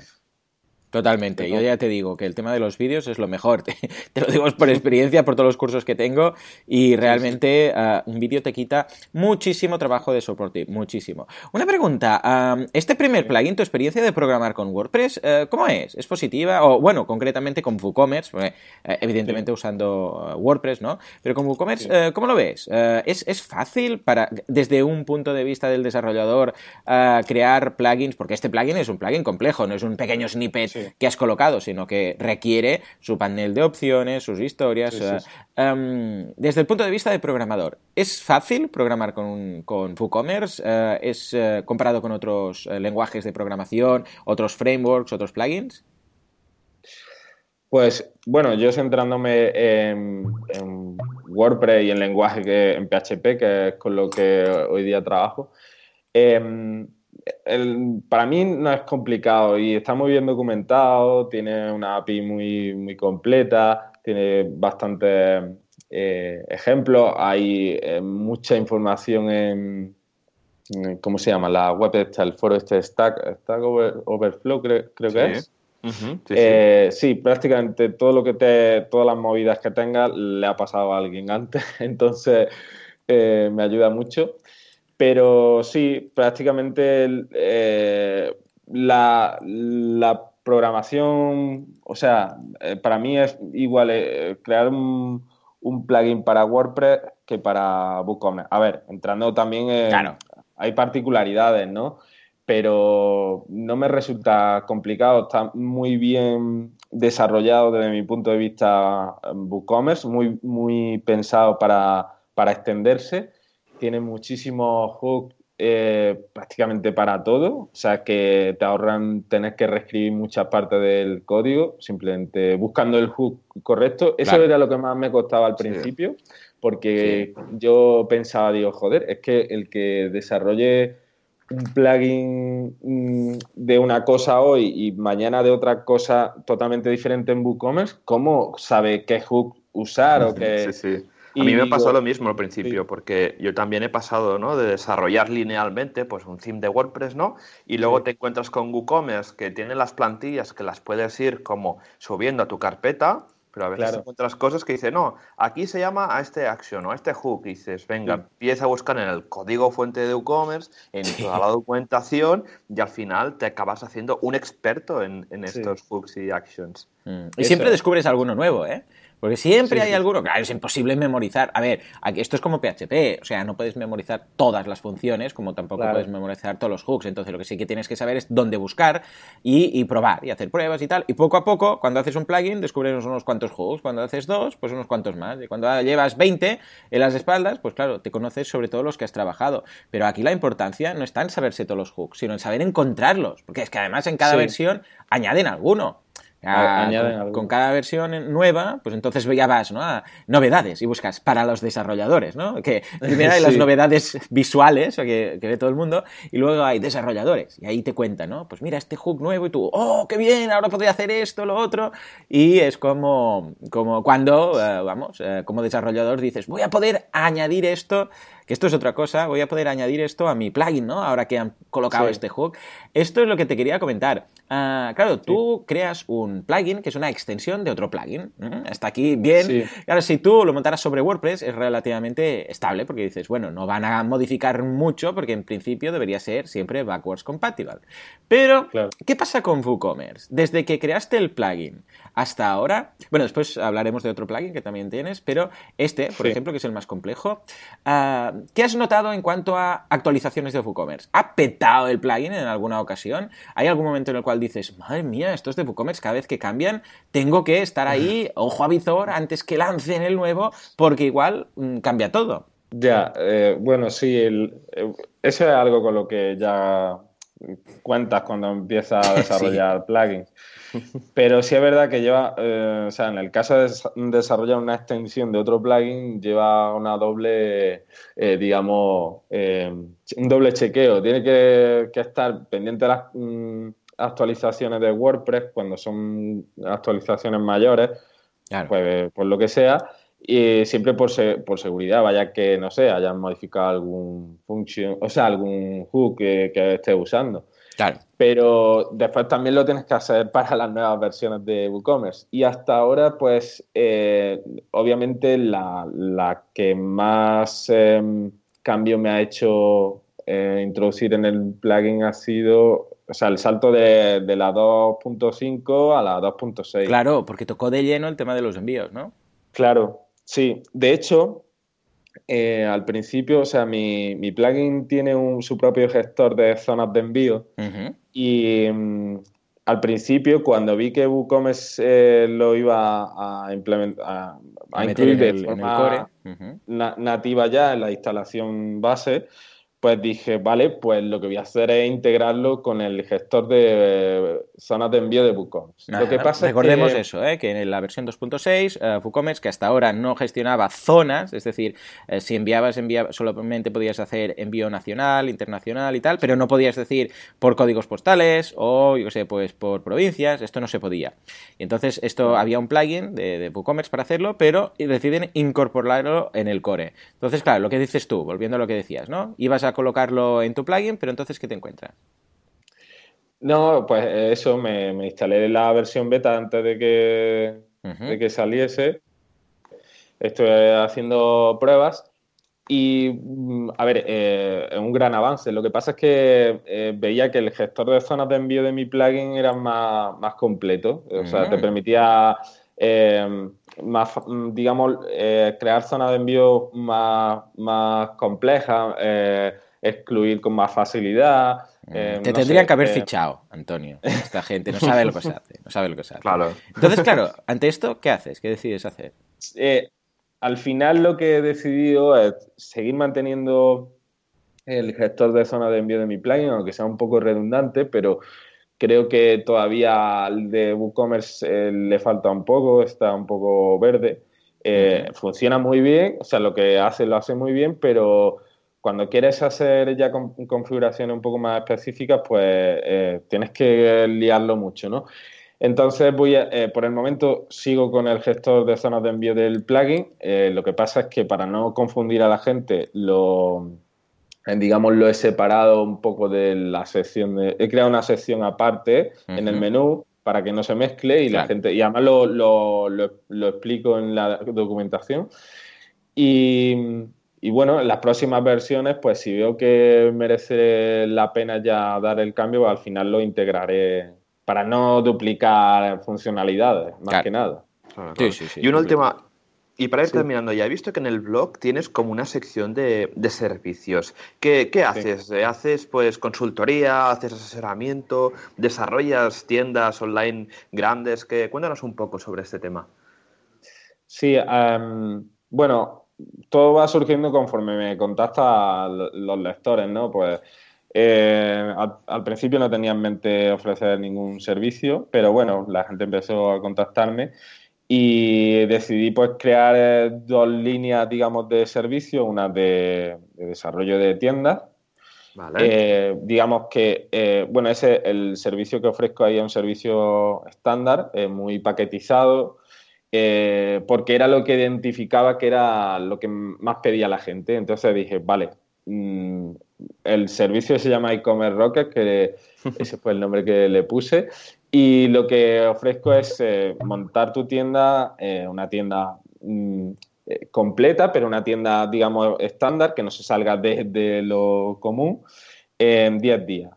Totalmente. Yo ya te digo que el tema de los vídeos es lo mejor. (laughs) Te, lo digo por experiencia, por todos los cursos que tengo. Y realmente ah, un vídeo te quita muchísimo trabajo de soporte. Muchísimo. Una pregunta. este primer plugin, tu experiencia de programar con WordPress, eh, ¿cómo es? ¿Es positiva? O bueno, concretamente con WooCommerce, eh, evidentemente usando ah, WordPress, ¿no? Pero con WooCommerce, eh, ¿cómo lo ves? ¿es, ¿es, fácil para, desde un punto de vista del desarrollador, ah, crear plugins? Porque este plugin es un plugin complejo, no es un pequeño snippet que has colocado, sino que requiere su panel de opciones, sus historias. Em, desde el punto de vista de programador, ¿es fácil programar con, con WooCommerce? Eh, ¿Es eh, comparado con otros eh, lenguajes de programación, otros frameworks, otros plugins? Pues bueno, yo centrándome en, WordPress y en lenguaje que en PHP, que es con lo que hoy día trabajo, para mí no es complicado y está muy bien documentado, tiene una API muy, muy completa, tiene bastantes eh, ejemplos, hay eh, mucha información en, ¿cómo se llama? La web está, el foro este Stack, Stack Overflow creo, que es. Eh, sí, prácticamente todo lo que te, todas las movidas que tenga le ha pasado a alguien antes, (laughs) entonces me ayuda mucho. Pero sí, prácticamente eh, la, programación, o sea, eh, para mí es igual eh, crear un, plugin para WordPress que para WooCommerce. A ver, entrando también en... Hay particularidades, ¿no? Pero no me resulta complicado, está muy bien desarrollado desde mi punto de vista WooCommerce, muy, muy pensado para, para extenderse tiene muchísimos hooks eh, prácticamente para todo, o sea que te ahorran tener que reescribir muchas partes del código, simplemente buscando el hook correcto. Eso era lo que más me costaba al principio, porque yo pensaba, digo, joder, es que el que desarrolle un plugin mm, de una cosa hoy y mañana de otra cosa totalmente diferente en WooCommerce, ¿cómo sabe qué hook usar o (laughs) qué... A mí me pasó lo mismo al principio, porque yo también he pasado, ¿no? De desarrollar linealmente, pues un theme de WordPress, ¿no? Y luego te encuentras con WooCommerce que tiene las plantillas que las puedes ir como subiendo a tu carpeta, pero a veces encuentras cosas que dicen, no, aquí se llama a este action o a este hook. Y dices, venga, empieza a buscar en el código fuente de WooCommerce, en toda la documentación, y al final te acabas haciendo un experto en, estos hooks y actions. Mm. Y siempre descubres alguno nuevo, ¿eh? Porque siempre hay alguno, claro, es imposible memorizar. A ver, esto es como PHP, o sea, no puedes memorizar todas las funciones, como tampoco puedes memorizar todos los hooks. Entonces, lo que sí que tienes que saber es dónde buscar y, probar y hacer pruebas y tal. Y poco a poco, cuando haces un plugin, descubres unos cuantos hooks. Cuando haces dos, pues unos cuantos más. Y cuando llevas 20 en las espaldas, pues claro, te conoces sobre todo los que has trabajado. Pero aquí la importancia no está en saberse todos los hooks, sino en saber encontrarlos. Porque es que además en cada versión añaden alguno. Ah, con, cada versión nueva, pues entonces ya vas ¿no? a novedades y buscas para los desarrolladores, ¿no? Que primero hay (laughs) las novedades visuales que, ve todo el mundo y luego hay desarrolladores y ahí te cuentan, ¿no? Pues mira, este hook nuevo y tú, ¡oh, qué bien! Ahora podría hacer esto, lo otro. Y es como, como cuando, eh, vamos, eh, como desarrollador dices, voy a poder añadir esto que esto es otra cosa, voy a poder añadir esto a mi plugin, ¿no? Ahora que han colocado este hook. Esto es lo que te quería comentar. Ah, claro, tú creas un plugin que es una extensión de otro plugin. Está aquí bien. Claro, si tú lo montaras sobre WordPress es relativamente estable porque dices, bueno, no van a modificar mucho porque en principio debería ser siempre backwards compatible. Pero, ¿qué pasa con WooCommerce? Desde que creaste el plugin hasta ahora, bueno, después hablaremos de otro plugin que también tienes, pero este, por ejemplo, que es el más complejo, uh, ¿Qué has notado en cuanto a actualizaciones de WooCommerce? ¿Ha petado el plugin en alguna ocasión? ¿Hay algún momento en el cual dices, madre mía, estos de WooCommerce cada vez que cambian, tengo que estar ahí, ojo a visor, antes que lancen el nuevo, porque igual mm, cambia todo? Ya, eh, bueno, sí, eh, eso es algo con lo que ya cuentas cuando empiezas a (laughs) desarrollar plugins. Pero sí es verdad que lleva, eh, o sea, en el caso de desarrollar una extensión de otro plugin, lleva una doble, eh, digamos, eh, un doble chequeo. Tiene que, estar pendiente de las mm, actualizaciones de WordPress cuando son actualizaciones mayores, pues por lo que sea. Y siempre por, por seguridad, vaya que, no sé, hayan modificado algún function, o sea, algún hook que, que esté usando. Claro. Pero después también lo tienes que hacer para las nuevas versiones de WooCommerce. Y hasta ahora, pues, eh, obviamente la, que más em, cambio me ha hecho eh, introducir en el plugin ha sido, o sea, el salto de, de la 2.5 a la 2.6. Claro, porque tocó de lleno el tema de los envíos, ¿no? Claro, sí. De hecho, eh, al principio, o sea, mi, plugin tiene su propio gestor de zonas de envío y mm, al principio, cuando vi que WooCommerce eh, lo iba a implementar, a, incluir de forma nativa ya en la instalación base, pues dije, vale, pues lo que voy a hacer es integrarlo con el gestor de eh, zonas de envío de WooCommerce. lo que pasa recordemos eso, ¿eh? que en la versión 2.6 uh, WooCommerce, que hasta ahora no gestionaba zonas, es decir, eh, si enviabas, enviabas, solamente podías hacer envío nacional, internacional y tal, pero no podías decir por códigos postales o, yo sé, pues por provincias, esto no se podía. Y entonces esto había un plugin de, de WooCommerce para hacerlo, pero deciden incorporarlo en el core. Entonces, claro, lo que dices tú, volviendo a lo que decías, ¿no? Ibas a colocarlo en tu plugin, pero entonces, ¿qué te encuentras? No, pues eso, me, instalé la versión beta antes de que, que saliese. Estoy haciendo pruebas y, mm, a ver, eh, es un gran avance. Lo que pasa es que eh, veía que el gestor de zonas de envío de mi plugin era más, más completo. O sea, te permitía, eh, más, digamos, crear zonas de envío más, más complejas excluir con más facilidad. Mm. Eh, Te tendrían que haber eh, fichado, Antonio. (laughs) Esta gente no sabe lo que se hace. No sabe lo que se hace. Claro. Entonces, claro, ante esto, ¿qué haces? ¿Qué decides hacer? Eh, al final lo que he decidido es seguir manteniendo el gestor de zona de envío de mi plugin, aunque sea un poco redundante, pero creo que todavía al de WooCommerce le falta un poco, está un poco verde. Funciona muy bien, o sea, lo que hace lo hace muy bien, pero cuando quieres hacer ya configuraciones un poco más específicas, pues eh, tienes que liarlo mucho, ¿no? Entonces voy a, eh, por el momento sigo con el gestor de zonas de envío del plugin. Eh, lo que pasa es que para no confundir a la gente, lo digamos lo he separado un poco de la sección de. He creado una sección aparte en el menú para que no se mezcle y la gente. Y además lo, lo, lo explico en la documentación. Y y bueno, en las próximas versiones, pues si veo que merece la pena ya dar el cambio, al final lo integraré para no duplicar funcionalidades, más que nada. Sí, sí, sí, y una última, y para ir terminando ya, he visto que en el blog tienes como una sección de, servicios. ¿Qué, haces? ¿Haces pues consultoría? ¿Haces asesoramiento? ¿Desarrollas tiendas online grandes? Que, cuéntanos un poco sobre este tema. Sí, em, bueno, todo va surgiendo conforme me contactan los lectores, ¿no? Pues eh, al, principio no tenía en mente ofrecer ningún servicio, pero bueno, la gente empezó a contactarme y decidí pues crear eh, dos líneas, digamos, de servicio, una de, desarrollo de tiendas. Eh, digamos que, eh, bueno, ese, el servicio que ofrezco ahí es un servicio estándar, muy paquetizado, porque era lo que identificaba que era lo que más pedía la gente. Entonces dije, vale, mm, el servicio se llama e-commerce rocket, que (laughs) ese fue el nombre que le puse, y lo que ofrezco es eh, montar tu tienda, eh, una tienda mm, eh, completa, pero una tienda, digamos, estándar, que no se salga de, lo común, en 10 días.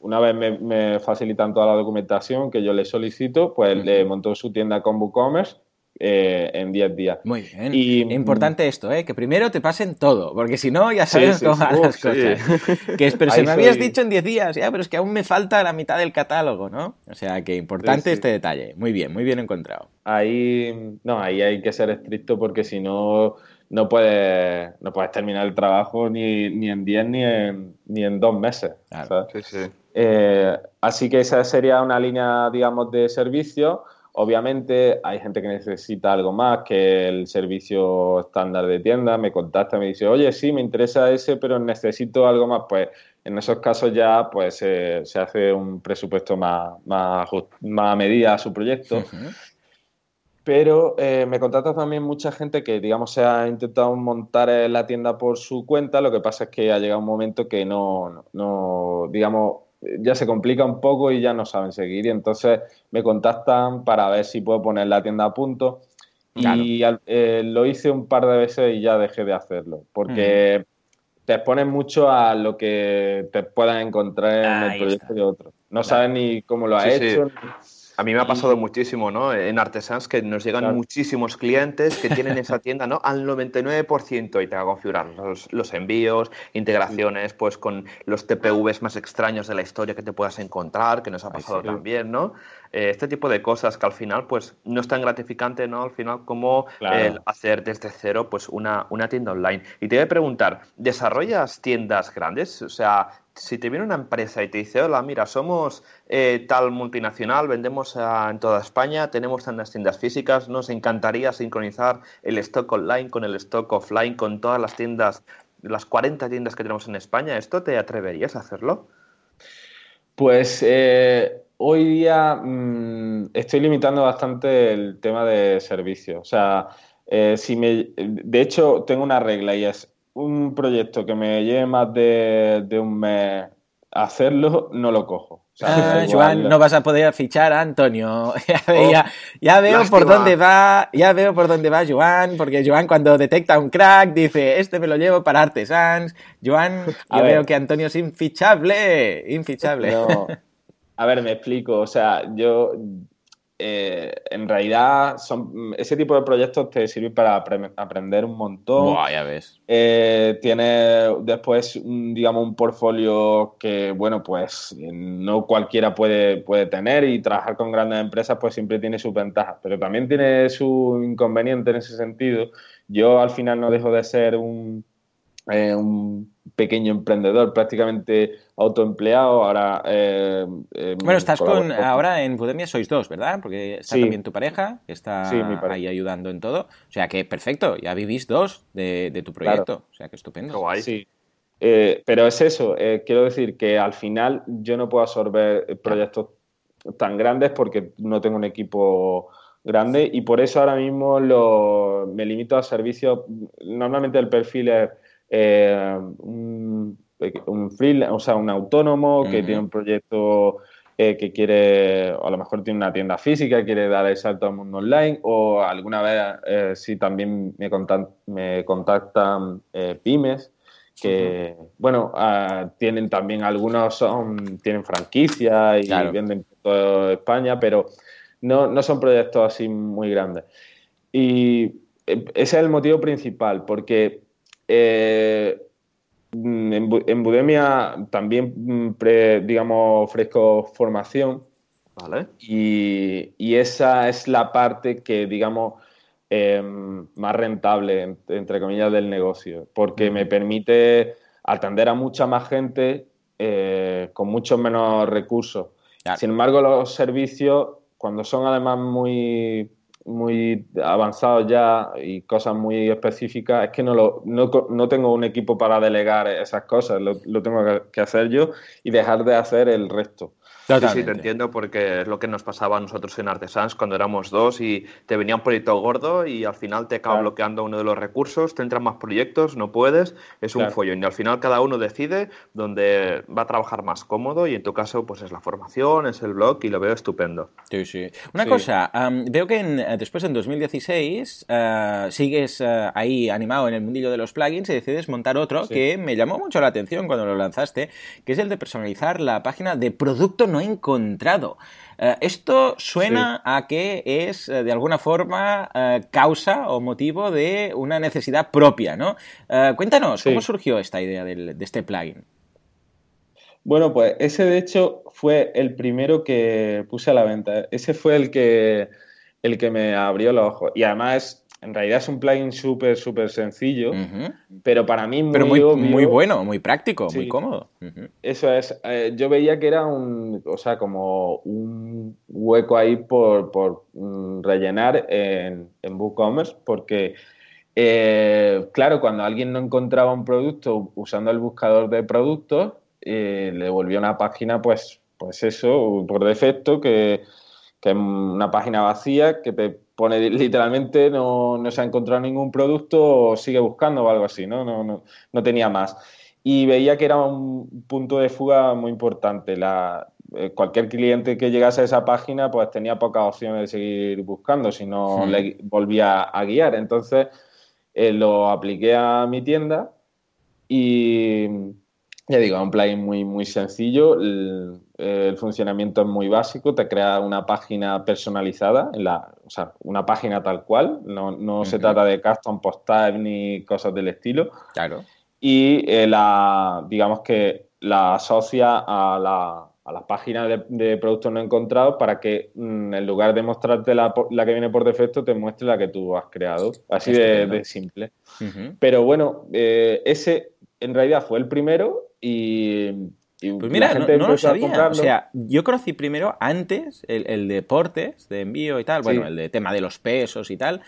Una vez me, facilitan toda la documentación que yo le solicito, pues le monto su tienda con WooCommerce eh, en 10 días. Muy bien. Y, Importante esto, ¿eh? que primero te pasen todo, porque si no ya sabes cómo van las cosas. (laughs) Que pero si me habías dicho en 10 días, ya, pero es que aún me falta la mitad del catálogo, ¿no? O sea, que importante este detalle. Muy bien, muy bien encontrado. Ahí, no, ahí hay que ser estricto porque si no, no puedes, no puedes terminar el trabajo ni, ni en 10 ni en, ni en dos meses. Eh, así que esa sería una línea, digamos, de servicio Obviamente hay gente que necesita algo más que el servicio estándar de tienda, me contacta, me dice, oye, sí, me interesa ese, pero necesito algo más. Pues en esos casos ya pues se hace un presupuesto más, más, más a medida a su proyecto. Pero eh, me contacta también mucha gente que, digamos, se ha intentado montar la tienda por su cuenta. Lo que pasa es que ha llegado un momento que no, no digamos, ya se complica un poco y ya no saben seguir. Y entonces me contactan para ver si puedo poner la tienda a punto. Y eh, lo hice un par de veces y ya dejé de hacerlo. Porque te expones mucho a lo que te puedan encontrar en el proyecto de otro. No sabes ni cómo lo ha hecho. A mí me ha pasado muchísimo, ¿no? En Artesans que nos llegan muchísimos clientes que tienen esa (laughs) tienda, ¿no? Al 99% y te va a configurar los, envíos, integraciones, pues con los TPVs más extraños de la historia que te puedas encontrar, que nos ha pasado también, ¿no? Eh, este tipo de cosas que al final, pues no es tan gratificante, ¿no? Al final como hacer desde cero, pues una, una tienda online. Y te voy a preguntar, ¿desarrollas tiendas grandes? O sea, si te viene una empresa y te dice, hola, mira, somos eh, tal multinacional, vendemos en toda España, tenemos tantas tiendas físicas, nos encantaría sincronizar el stock online con el stock offline, con todas las tiendas, las 40 tiendas que tenemos en España, ¿esto te atreverías a hacerlo? Pues eh, hoy día mm, estoy limitando bastante el tema de servicio. O sea, eh, si me, de hecho, tengo una regla y es un proyecto que me lleve más de, un mes hacerlo, no lo cojo. Ah, Joan, no vas a poder fichar a Antonio. (laughs) Ya, oh, veo por dónde va, ya veo por dónde va Joan, porque Joan cuando detecta un crack dice, este me lo llevo para Artesans. Joan, yo veo que Antonio es infichable, infichable. A ver, me explico. O sea, yo eh, en realidad son ese tipo de proyectos te sirven para aprender un montón. ya ves. Eh, tiene después, digamos, un portfolio que, bueno, pues no cualquiera puede, puede tener y trabajar con grandes empresas pues siempre tiene sus ventajas, pero también tiene su inconveniente en ese sentido. Yo al final no dejo de ser un, eh, un pequeño emprendedor, prácticamente autoempleado. Ahora. Eh, em, bueno, estás con. Ahora en Budemia sois dos, ¿verdad? Porque está también tu pareja, que está ahí ayudando en todo. O sea que perfecto, ya vivís dos de, tu proyecto. O sea que estupendo. Sí. Eh, pero es eso, eh, quiero decir que al final yo no puedo absorber proyectos tan grandes porque no tengo un equipo grande y por eso ahora mismo lo, me limito a servicios. Normalmente el perfil es eh, un, un freelance, o sea, un autónomo que tiene un proyecto eh, que quiere, a lo mejor tiene una tienda física, quiere dar el salto al mundo online, o alguna vez eh, sí también me, me contactan pymes que bueno, ah, tienen también algunos son, tienen franquicia y venden por toda España, pero no, no son proyectos así muy grandes. Y eh, ese es el motivo principal, porque eh, en, Budemia también, mm, digamos, ofrezco formación. ¿Vale? Y, y, esa es la parte que, digamos, Em, más rentable, entre comillas, del negocio, porque me permite atender a mucha más gente eh, con muchos menos recursos. Sin embargo, los servicios, cuando son además muy, muy avanzados ya y cosas muy específicas, es que no, lo, no, tengo un equipo para delegar esas cosas, lo, lo tengo que hacer yo y dejar de hacer el resto. Sí, sí, te entiendo porque es lo que nos pasaba a nosotros en Artesans cuando éramos dos y te venía un proyecto gordo y al final te acaba bloqueando uno de los recursos, te entran más proyectos, no puedes, es un follón y al final cada uno decide dónde va a trabajar más cómodo y en tu caso pues es la formación, es el blog y lo veo estupendo. Sí, sí. Una cosa, veo que eh, después en 2016 eh, sigues eh, ahí animado en el mundillo de los plugins y decides montar otro que me llamó mucho la atención cuando lo lanzaste, que es el de personalizar la página de producto no encontrado. Eh, esto suena a que es, eh, de alguna forma, eh, causa o motivo de una necesidad propia, ¿no? cuéntanos, ¿cómo surgió esta idea de este plugin? Bueno, pues ese de hecho fue el primero que puse a la venta. Ese fue el que, el que me abrió los ojos. Y además en realidad es un plugin súper, súper sencillo, pero para mí muy, pero muy, muy bueno, muy práctico, muy cómodo. Eso es. Eh, yo veía que era un, o sea, como un hueco ahí por, por mm, rellenar en, en WooCommerce, porque, eh, claro, cuando alguien no encontraba un producto usando el buscador de productos, eh, le volvió una página, pues, pues eso, por defecto, que, que es una página vacía que te pone literalmente no, no, se ha encontrado ningún producto sigue buscando o algo así, ¿no? No, no, no tenía más. Y veía que era un punto de fuga muy importante. La, eh, cualquier cliente que llegase a esa página pues tenía pocas opciones de seguir buscando si no le volvía a guiar. Entonces eh, lo apliqué a mi tienda y ya digo, un plugin muy, muy sencillo. El, funcionamiento es muy básico. Te crea una página personalizada, en la, o sea, una página tal cual. No, se trata de custom post type ni cosas del estilo. Claro. Y eh, la, digamos que la asocia a la, a la página de, productos no encontrados para que mm, en lugar de mostrarte la, la, que viene por defecto, te muestre la que tú has creado. Así de, simple. Pero bueno, eh, ese en realidad fue el primero y, pues mira, no, lo sabía. O sea, yo conocí primero antes el, el, deportes de envío y tal, bueno, el de tema de los pesos y tal,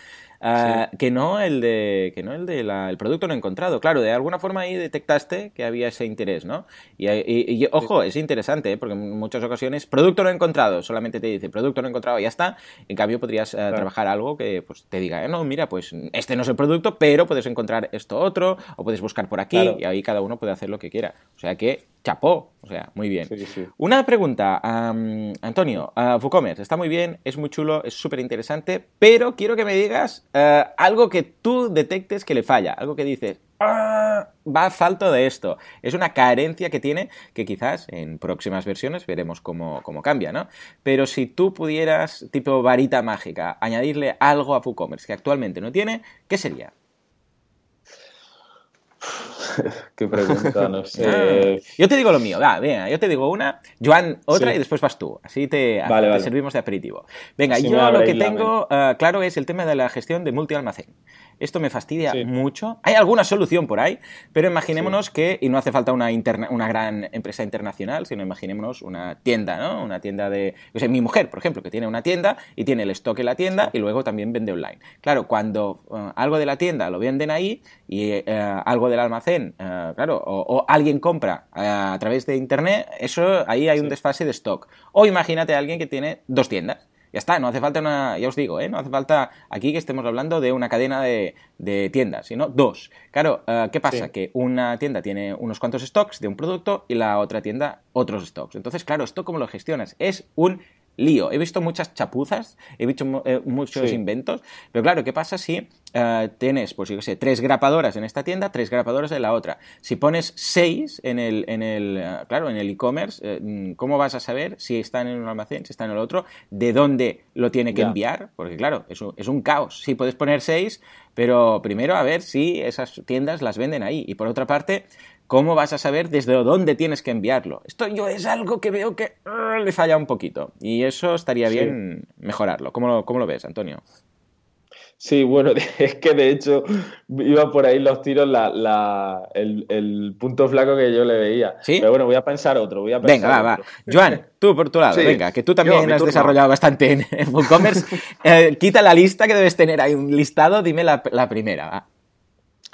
Ah, que no el de que no el de el producto no encontrado. Claro, de alguna forma ahí detectaste que había ese interés, ¿no? Y, ojo, es interesante, ¿eh? porque en muchas ocasiones producto no encontrado, solamente te dice producto no encontrado y ya está. En cambio, podrías eh, trabajar algo que pues, te diga, eh, no, mira, pues este no es el producto, pero puedes encontrar esto otro, o puedes buscar por aquí, y ahí cada uno puede hacer lo que quiera. O sea que chapó, o sea, muy bien. Una pregunta, Antonio, uh, WooCommerce, está muy bien, es muy chulo, es súper interesante, pero quiero que me digas eh, algo que tú detectes que le falla, algo que dices, ah, va a falto de esto. Es una carencia que tiene que quizás en próximas versiones veremos cómo, cómo cambia, ¿no? Pero si tú pudieras, tipo varita mágica, añadirle algo a WooCommerce que actualmente no tiene, ¿qué sería? (laughs) Qué pregunta, no (laughs) sé. yo te digo lo mío, va, venga, yo te digo una, Joan otra y después vas tú. Así te, servimos de aperitivo. Venga, yo lo que tengo eh, claro es el tema de la gestión de multi-almacén. Esto me fastidia mucho. Hay alguna solución por ahí, pero imaginémonos que, y no hace falta una, una gran empresa internacional, sino imaginémonos una tienda, ¿no? Una tienda de... O sea, mi mujer, por ejemplo, que tiene una tienda y tiene el stock en la tienda y luego también vende online. Claro, cuando eh, algo de la tienda lo venden ahí y eh, algo del almacén, eh, claro, o, alguien compra a través de internet, eso ahí hay un desfase de stock. O imagínate a alguien que tiene dos tiendas ya está, no hace falta una, ya os digo, ¿eh? no hace falta aquí que estemos hablando de una cadena de, tiendas, sino dos. Claro, eh, ¿qué pasa? Que una tienda tiene unos cuantos stocks de un producto y la otra tienda otros stocks. Entonces, claro, ¿esto cómo lo gestionas? Es un lío. He visto muchas chapuzas, he visto eh, muchos inventos, pero claro, ¿qué pasa si eh, tienes, pues yo qué sé, tres grapadoras en esta tienda, tres grapadoras en la otra? Si pones seis en el, en el eh, claro, en el e-commerce, mm, ¿cómo vas a saber si están en un almacén, si están en el otro, de dónde lo tiene que enviar? Porque claro, es un, es un caos. Sí, puedes poner seis, pero primero a ver si esas tiendas las venden ahí. Y por otra parte, ¿Cómo vas a saber desde dónde tienes que enviarlo? Esto yo es algo que veo que uh, le falla un poquito y eso estaría bien mejorarlo. ¿Cómo lo, ¿Cómo lo ves, Antonio? Sí, bueno, (laughs) es que de hecho iba por ahí los tiros el, punto flaco que yo le veía. ¿Sí? Pero bueno, voy a pensar otro. Voy a venga, va, va. (laughs) Joan, tú por tu lado, venga, que tú también has desarrollado bastante en, WooCommerce. (laughs) Eh, quita la lista que debes tener ahí, un listado, dime la, la primera. Va.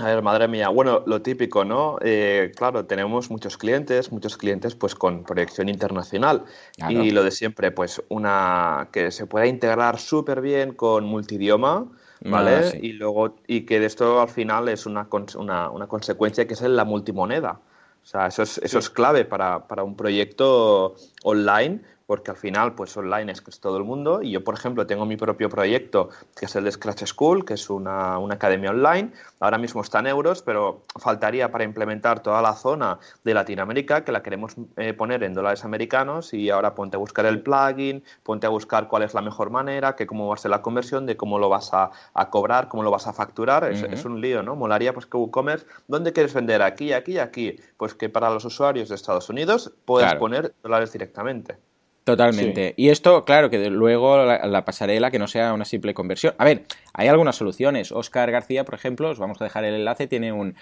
A ver, madre mía. Bueno, lo típico, ¿no? Eh, claro, tenemos muchos clientes, muchos clientes pues con proyección internacional. Y lo de siempre, pues una que se pueda integrar súper bien con multidioma, ¿vale? Ah, y luego, y que de esto al final es una, una, una consecuencia que es la multimoneda. O sea, eso es, eso es clave para, para un proyecto online porque al final, pues online es que es todo el mundo. Y yo, por ejemplo, tengo mi propio proyecto, que es el de Scratch School, que es una, academia online. Ahora mismo está en euros, pero faltaría para implementar toda la zona de Latinoamérica, que la queremos eh, poner en dólares americanos. Y ahora ponte a buscar el plugin, ponte a buscar cuál es la mejor manera, que cómo va a ser la conversión, de cómo lo vas a, cobrar, cómo lo vas a facturar. es, un lío, ¿no? Molaría pues que WooCommerce, ¿dónde quieres vender? Aquí, aquí, aquí. Pues que para los usuarios de Estados Unidos puedas poner dólares directamente. Totalmente. Y esto, claro, que luego la, pasarela que no sea una simple conversión. A ver, hay algunas soluciones. Oscar García, por ejemplo, os vamos a dejar el enlace, tiene un,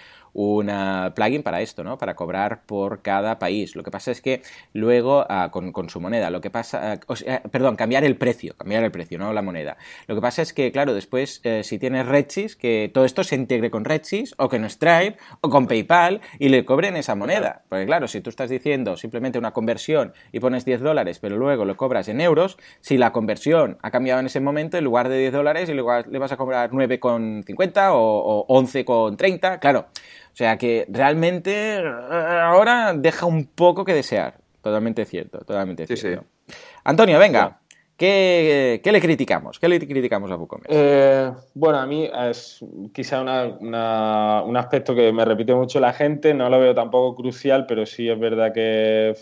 plugin para esto, ¿no? Para cobrar por cada país. Lo que pasa es que luego, ah, con, su moneda, lo que pasa, ah, perdón, cambiar el precio, cambiar el precio, no la moneda. Lo que pasa es que, claro, después, eh, si tienes Redsys, que todo esto se integre con Redsys o con Stripe o con PayPal y le cobren esa moneda. Porque, claro, si tú estás diciendo simplemente una conversión y pones 10 dólares, pero luego lo cobras en euros, si la conversión ha cambiado en ese momento, en lugar de 10 dólares, le vas a cobrar 9,50 o, o 11,30, claro. O sea que realmente eh, ahora deja un poco que desear. Totalmente cierto, totalmente cierto. Antonio, venga. ¿Qué, le criticamos? ¿Qué le criticamos a WooCommerce? Eh, bueno, a mí es quizá un aspecto que me repite mucho la gente, no lo veo tampoco crucial, pero sí es verdad que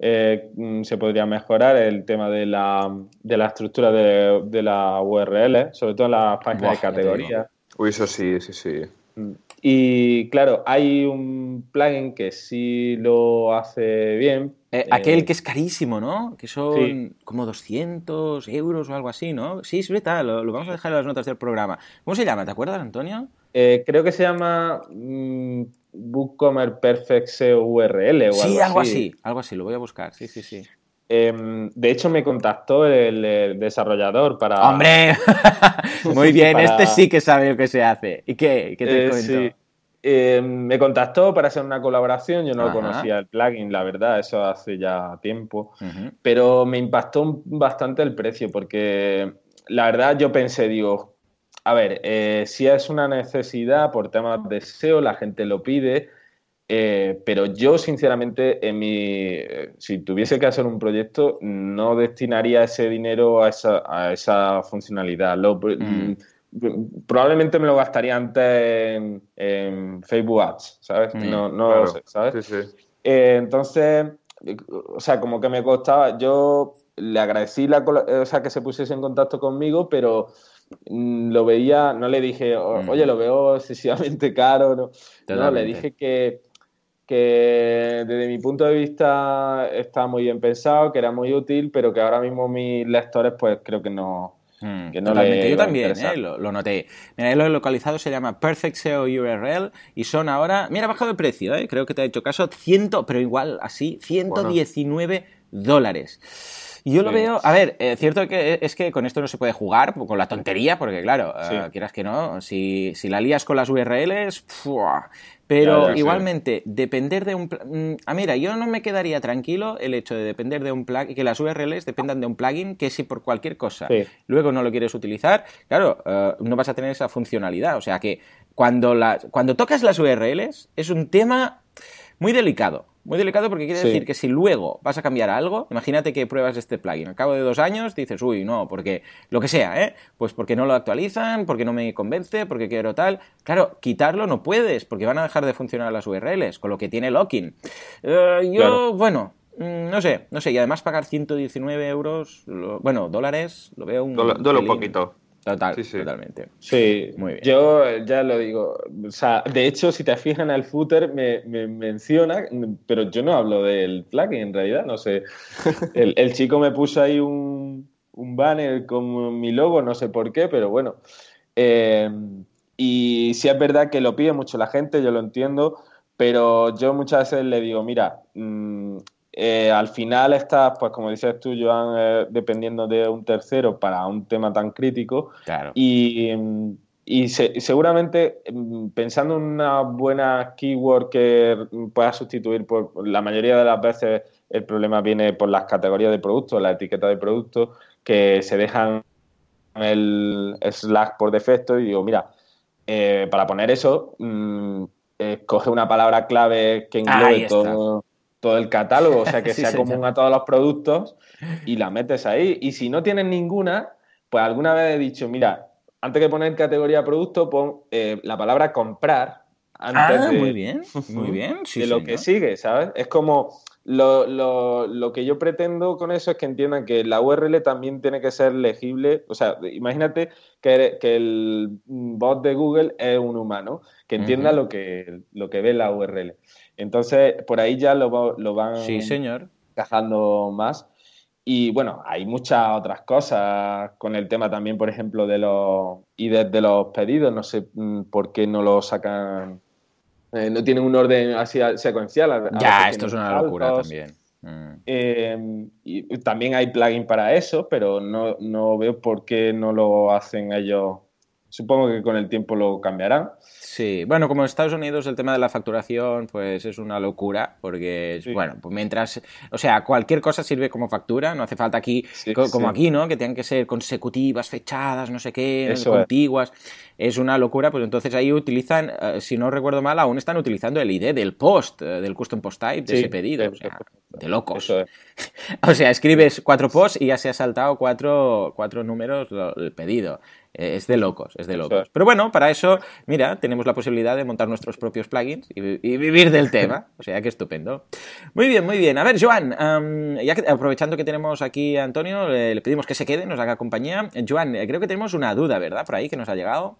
eh, mm, se podría mejorar el tema de la, de la estructura de, de la URL, sobre todo en las páginas de categoría. Uy, eso sí, sí, sí. Mm. Y claro, hay un plugin que sí lo hace bien. Eh, aquel eh, que es carísimo, ¿no? Que son como 200 euros o algo así, ¿no? Sí, es verdad, lo, vamos a dejar en las notas del programa. ¿Cómo se llama? ¿Te acuerdas, Antonio? creo que se llama mm, WooCommerce Perfect SEO URL o sí, algo, así. algo así, lo voy a buscar, sí, sí, sí. Em, de hecho, me contactó el, desarrollador para... ¡Hombre! (laughs) Muy bien, este sí que sabe lo que se hace. ¿Y qué? ¿Qué te eh, Sí. Em, me contactó para hacer una colaboración, yo no conocía el plugin, la verdad, eso hace ya tiempo, pero me impactó bastante el precio porque la verdad yo pensé, digo, a ver, eh, si es una necesidad por temas de SEO, la gente lo pide, eh, pero yo sinceramente, en mi, si tuviese que hacer un proyecto, no destinaría ese dinero a esa, funcionalidad. Mm. Mm, probablemente me lo gastaría antes en, Facebook Ads, ¿sabes? Mm, no, no lo sé, ¿sabes? Sí, sí. Eh, entonces, o sea, como que me costaba, yo le agradecí la, o sea, que se pusiese en contacto conmigo, pero lo veía, no le dije, oye, lo veo excesivamente caro, no, no le dije que, que desde mi punto de vista está muy bien pensado, que era muy útil, pero que ahora mismo mis lectores pues creo que no, mm, que no Totalmente. Yo también ¿eh? lo, noté. Mira, lo he localizado, se llama Perfect SEO URL y son ahora, mira, ha bajado el precio, ¿eh? creo que te ha hecho caso, 100, pero igual así, 119 dólares. Y yo lo veo, a ver, eh, cierto que es que con esto no se puede jugar, con la tontería, porque claro, eh, quieras que no, si, si, la lías con las URLs, pero igualmente, depender de un... Ah, mira, yo no me quedaría tranquilo el hecho de depender de un plugin, que las URLs dependan de un plugin que si por cualquier cosa luego no lo quieres utilizar, claro, eh, no vas a tener esa funcionalidad. O sea que cuando, la, cuando tocas las URLs es un tema muy delicado. Muy delicado porque quiere decir que si luego vas a cambiar algo, imagínate que pruebas este plugin, al cabo de dos años dices, uy, no, porque lo que sea, ¿eh? Pues porque no lo actualizan, porque no me convence, porque quiero tal. Claro, quitarlo no puedes, porque van a dejar de funcionar las URLs, con lo que tiene locking. Eh, yo, bueno, mm, no sé, no sé, y además pagar 119 euros, bueno, dólares, lo veo un... Duele un poquito. Total, totalmente. Sí, muy bien. Yo ya lo digo. O sea, de hecho, si te fijas en el footer, me, menciona, pero yo no hablo del plugin en realidad, no sé. (laughs) El, chico me puso ahí un, banner con mi logo, no sé por qué, pero bueno. Eh, y si es verdad que lo pide mucho la gente, yo lo entiendo, pero yo muchas veces le digo, mira, mm, eh, al final estás, pues como dices tú, Joan, eh, dependiendo de un tercero para un tema tan crítico. Claro. Y, seguramente mm, pensando en una buena keyword que pueda sustituir, por la mayoría de las veces el problema viene por las categorías de productos, la etiqueta de productos, que se dejan el slash por defecto y digo, mira, eh, para poner eso, mm, coge una palabra clave que englobe todo todo el catálogo, o sea, que (laughs) sea común a todos los productos y la metes ahí. Y si no tienes ninguna, pues alguna vez he dicho, mira, antes que poner categoría producto, pon eh, la palabra comprar. Antes ah, muy bien, (laughs) muy bien. de lo que sigue, ¿sabes? Es como lo, lo, que yo pretendo con eso es que entiendan que la URL también tiene que ser legible. O sea, imagínate que, que el bot de Google es un humano, que entienda lo, que, lo que ve la URL. Entonces, por ahí ya lo, lo van sí, señor. encajando más. Y bueno, hay muchas otras cosas con el tema también, por ejemplo, de los y de los pedidos. No sé mm, por qué no lo sacan, eh, no tienen un orden así secuencial. Ya, esto es una locura también. Mm. Em, y también hay plugin para eso, pero no, no veo por qué no lo hacen ellos. Supongo que con el tiempo lo cambiarán. Sí, bueno, como en Estados Unidos el tema de la facturación pues es una locura, porque, bueno, pues mientras, o sea, cualquier cosa sirve como factura, no hace falta aquí, como aquí, ¿no? Que tengan que ser consecutivas, fechadas, no sé qué, contiguas, es. una locura, pues entonces ahí utilizan, eh, si no recuerdo mal, aún están utilizando el ID del post, eh, del custom post type, de ese pedido, o sea, de locos. (laughs) o sea, escribes cuatro posts y ya se ha saltado cuatro, cuatro números el pedido. Eh, es de locos, es de locos. Pero bueno, para eso, mira, tenemos la posibilidad de montar nuestros propios plugins y, vivir del tema. O sea, que estupendo. Muy bien, muy bien. A ver, Joan, ya que, aprovechando que tenemos aquí a Antonio, le, pedimos que se quede, nos haga compañía. Joan, eh, creo que tenemos una duda, ¿verdad? Por ahí que nos ha llegado.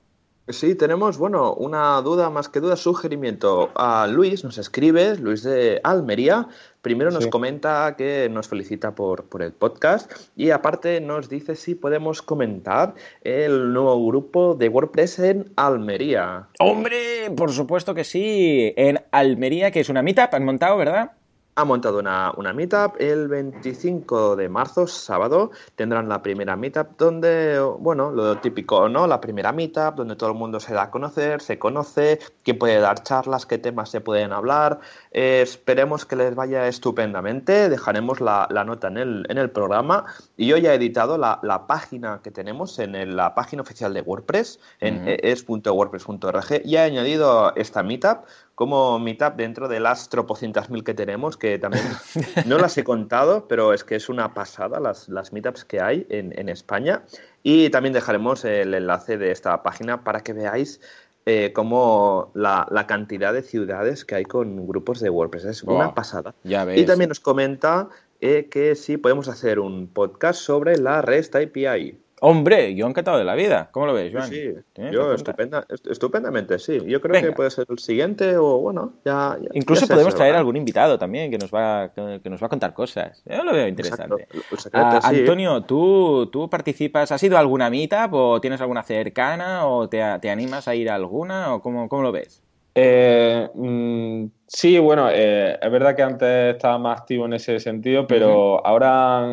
Sí, tenemos, bueno, una duda más que duda, sugerimiento. A Luis nos escribe, Luis de Almería. Primero nos comenta que nos felicita por, por, el podcast y aparte nos dice si podemos comentar el nuevo grupo de WordPress en Almería. Hombre, por supuesto que sí. En Almería, que es una meetup, han montado, ¿verdad? Ha montado una, una, meetup. El 25 de marzo, sábado, tendrán la primera meetup donde, bueno, lo típico, ¿no? La primera meetup donde todo el mundo se da a conocer, se conoce, quién puede dar charlas, qué temas se pueden hablar. Eh, esperemos que les vaya estupendamente. Dejaremos la, nota en el, en el, programa. Y yo ya he editado la, página que tenemos en la página oficial de WordPress, en es.wordpress.org, y he añadido esta meetup como meetup dentro de las tropocientas mil que tenemos, que también (laughs) no las he contado, pero es que es una pasada las, las meetups que hay en, España. Y también dejaremos el enlace de esta página para que veáis eh, como la, cantidad de ciudades que hay con grupos de WordPress. Es una pasada. Y también nos comenta eh, que sí podemos hacer un podcast sobre la REST API. Hombre, yo encantado de la vida. ¿Cómo lo ves, Joan? Sí, yo estupendamente, sí. Yo creo que puede ser el siguiente o bueno, ya. Incluso podemos traer algún invitado también que nos va, que nos va a contar cosas. Yo lo veo interesante. Ah, Antonio, ¿tú, ¿tú participas? ¿Has ido a alguna meetup o tienes alguna cercana o te, animas a ir a alguna o cómo, cómo lo ves? Eh, mm, sí, bueno, eh, es verdad que antes estaba más activo en ese sentido, pero ahora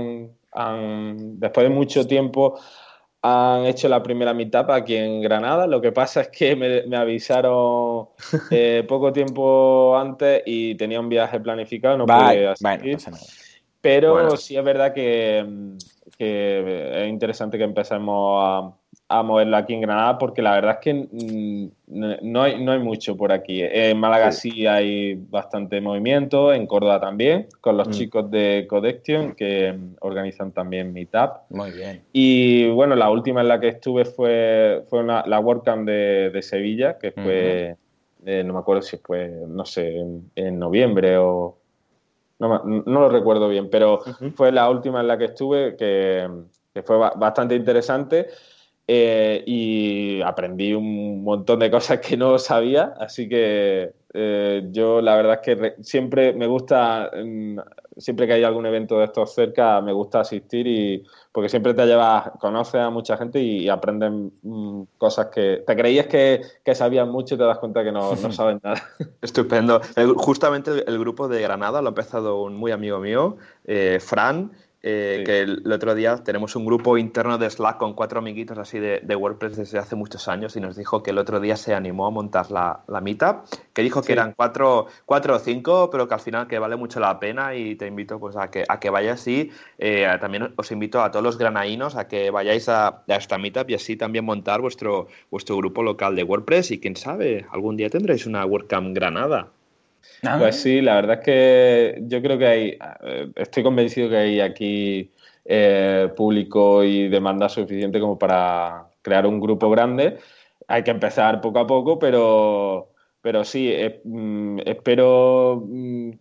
después de mucho tiempo han hecho la primera mitad aquí en Granada. Lo que pasa es que me, avisaron (laughs) eh, poco tiempo antes y tenía un viaje planificado, no pude asistir. Pero sí es verdad que, es interesante que empecemos a moverlo aquí en Granada porque la verdad es que mm, no hay, no hay mucho por aquí. En Málaga sí. hay bastante movimiento, en Córdoba también, con los mm. chicos de Codection que organizan también Meetup. Muy bien. Y bueno, la última en la que estuve fue, fue la WordCamp de, de Sevilla, que fue, eh, no me acuerdo si fue, no sé, en, noviembre o... No, no, lo recuerdo bien, pero fue la última en la que estuve que, que fue bastante interesante. Eh, y aprendí un montón de cosas que no sabía, así que eh, yo la verdad es que siempre me gusta, mm, siempre que hay algún evento de estos cerca, me gusta asistir y porque siempre te llevas, conoces a mucha gente y, aprenden mm, cosas que te creías que, que, sabían mucho y te das cuenta que no, no (laughs) saben nada. Estupendo. justamente el, grupo de Granada lo ha empezado un muy amigo mío, eh, Fran, eh, que el, otro día tenemos un grupo interno de Slack con cuatro amiguitos así de, WordPress desde hace muchos años y nos dijo que el otro día se animó a montar la, la meetup, que dijo que eran cuatro, cuatro, o cinco, pero que al final que vale mucho la pena y te invito pues a que, a que vayas y eh, también os invito a todos los granaínos a que vayáis a, a, esta meetup y así también montar vuestro, vuestro grupo local de WordPress y quién sabe, algún día tendréis una WordCamp Granada. Ah. Pues sí, la verdad es que yo creo que hay, eh, estoy convencido que hay aquí eh, público y demanda suficiente como para crear un grupo grande. Hay que empezar poco a poco, pero, pero sí, eh, mm, espero mm,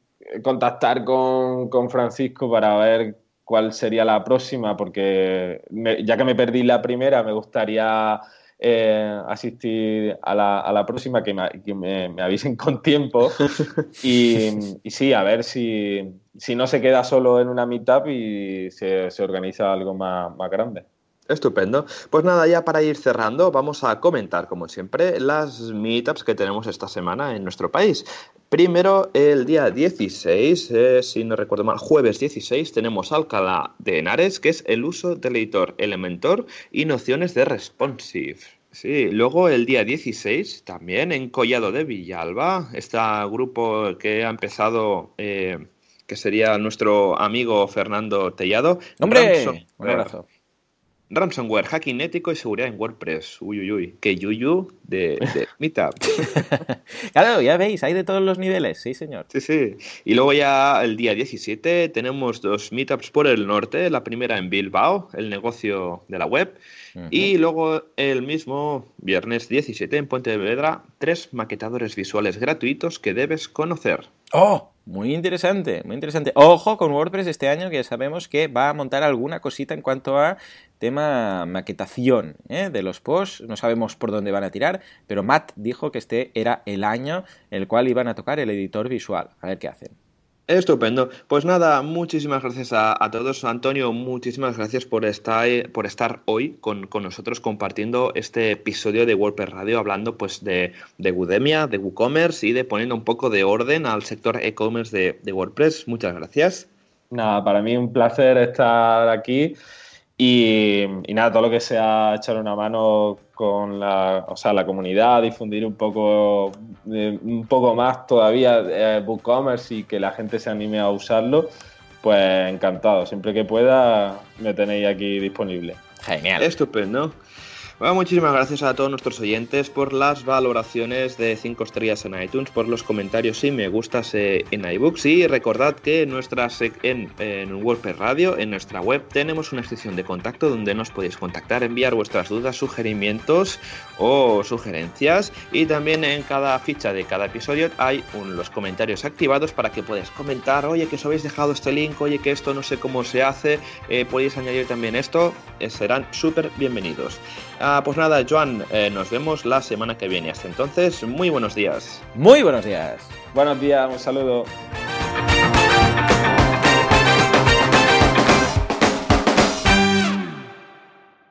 contactar con, con, Francisco para ver cuál sería la próxima, porque ya que me perdí la primera, me gustaría eh, asistir a la, a la, próxima, que, me, me, avisen con tiempo. (laughs) y, y, sí, a ver si, si, no se queda solo en una meetup y se, se organiza algo más, más grande. Estupendo. Pues nada, ya para ir cerrando, vamos a comentar, como siempre, las meetups que tenemos esta semana en nuestro país. Primero, el día 16, eh, si no recuerdo mal, jueves 16, tenemos Alcalá de Henares, que es el uso del editor Elementor y nociones de responsive. Sí, luego el día 16, también en Collado de Villalba, este grupo que ha empezado, eh, que sería nuestro amigo Fernando Tellado. ¡Hombre! Un abrazo. Ransomware, hacking ético y seguridad en WordPress. Uy, uy, uy. Que yuyu de, de (laughs) Meetup. (laughs) claro, ya veis, hay de todos los niveles, sí, señor. Sí, sí. Y luego ya el día 17 tenemos dos Meetups por el norte. La primera en Bilbao, el negocio de la web. Y luego el mismo viernes 17 en Puente de Vedra, tres maquetadores visuales gratuitos que debes conocer. ¡Oh! Muy interesante, muy interesante. Ojo con WordPress este año que sabemos que va a montar alguna cosita en cuanto a tema maquetación ¿eh? de los posts. No sabemos por dónde van a tirar, pero Matt dijo que este era el año en el cual iban a tocar el editor visual. A ver qué hacen. Estupendo. Pues nada, muchísimas gracias a, todos. Antonio, muchísimas gracias por estar, por estar hoy con, nosotros compartiendo este episodio de WordPress Radio, hablando pues de, de Udemia, de WooCommerce y de poniendo un poco de orden al sector e-commerce de, de WordPress. Muchas gracias. Nada, para mí un placer estar aquí. Y, nada, todo lo que sea echar una mano con la, o sea, la comunidad, difundir un poco, eh, un poco más todavía eh, WooCommerce y que la gente se anime a usarlo, pues encantado. Siempre que pueda, me tenéis aquí disponible. Genial. Estupendo. Bueno, muchísimas gracias a todos nuestros oyentes por las valoraciones de 5 estrellas en iTunes, por los comentarios y me gustas eh, en iBooks y recordad que en, en, en WordPress Radio, en nuestra web, tenemos una sección de contacto donde nos podéis contactar, enviar vuestras dudas, sugerimientos o sugerencias y también en cada ficha de cada episodio hay los comentarios activados para que puedas comentar, oye que os habéis dejado este link, oye que esto no sé cómo se hace, eh, podéis añadir también esto, eh, serán súper bienvenidos. Ah, pues nada, Joan, eh, nos vemos la semana que viene. Hasta entonces, muy buenos días. Muy buenos días. Buenos días, un saludo.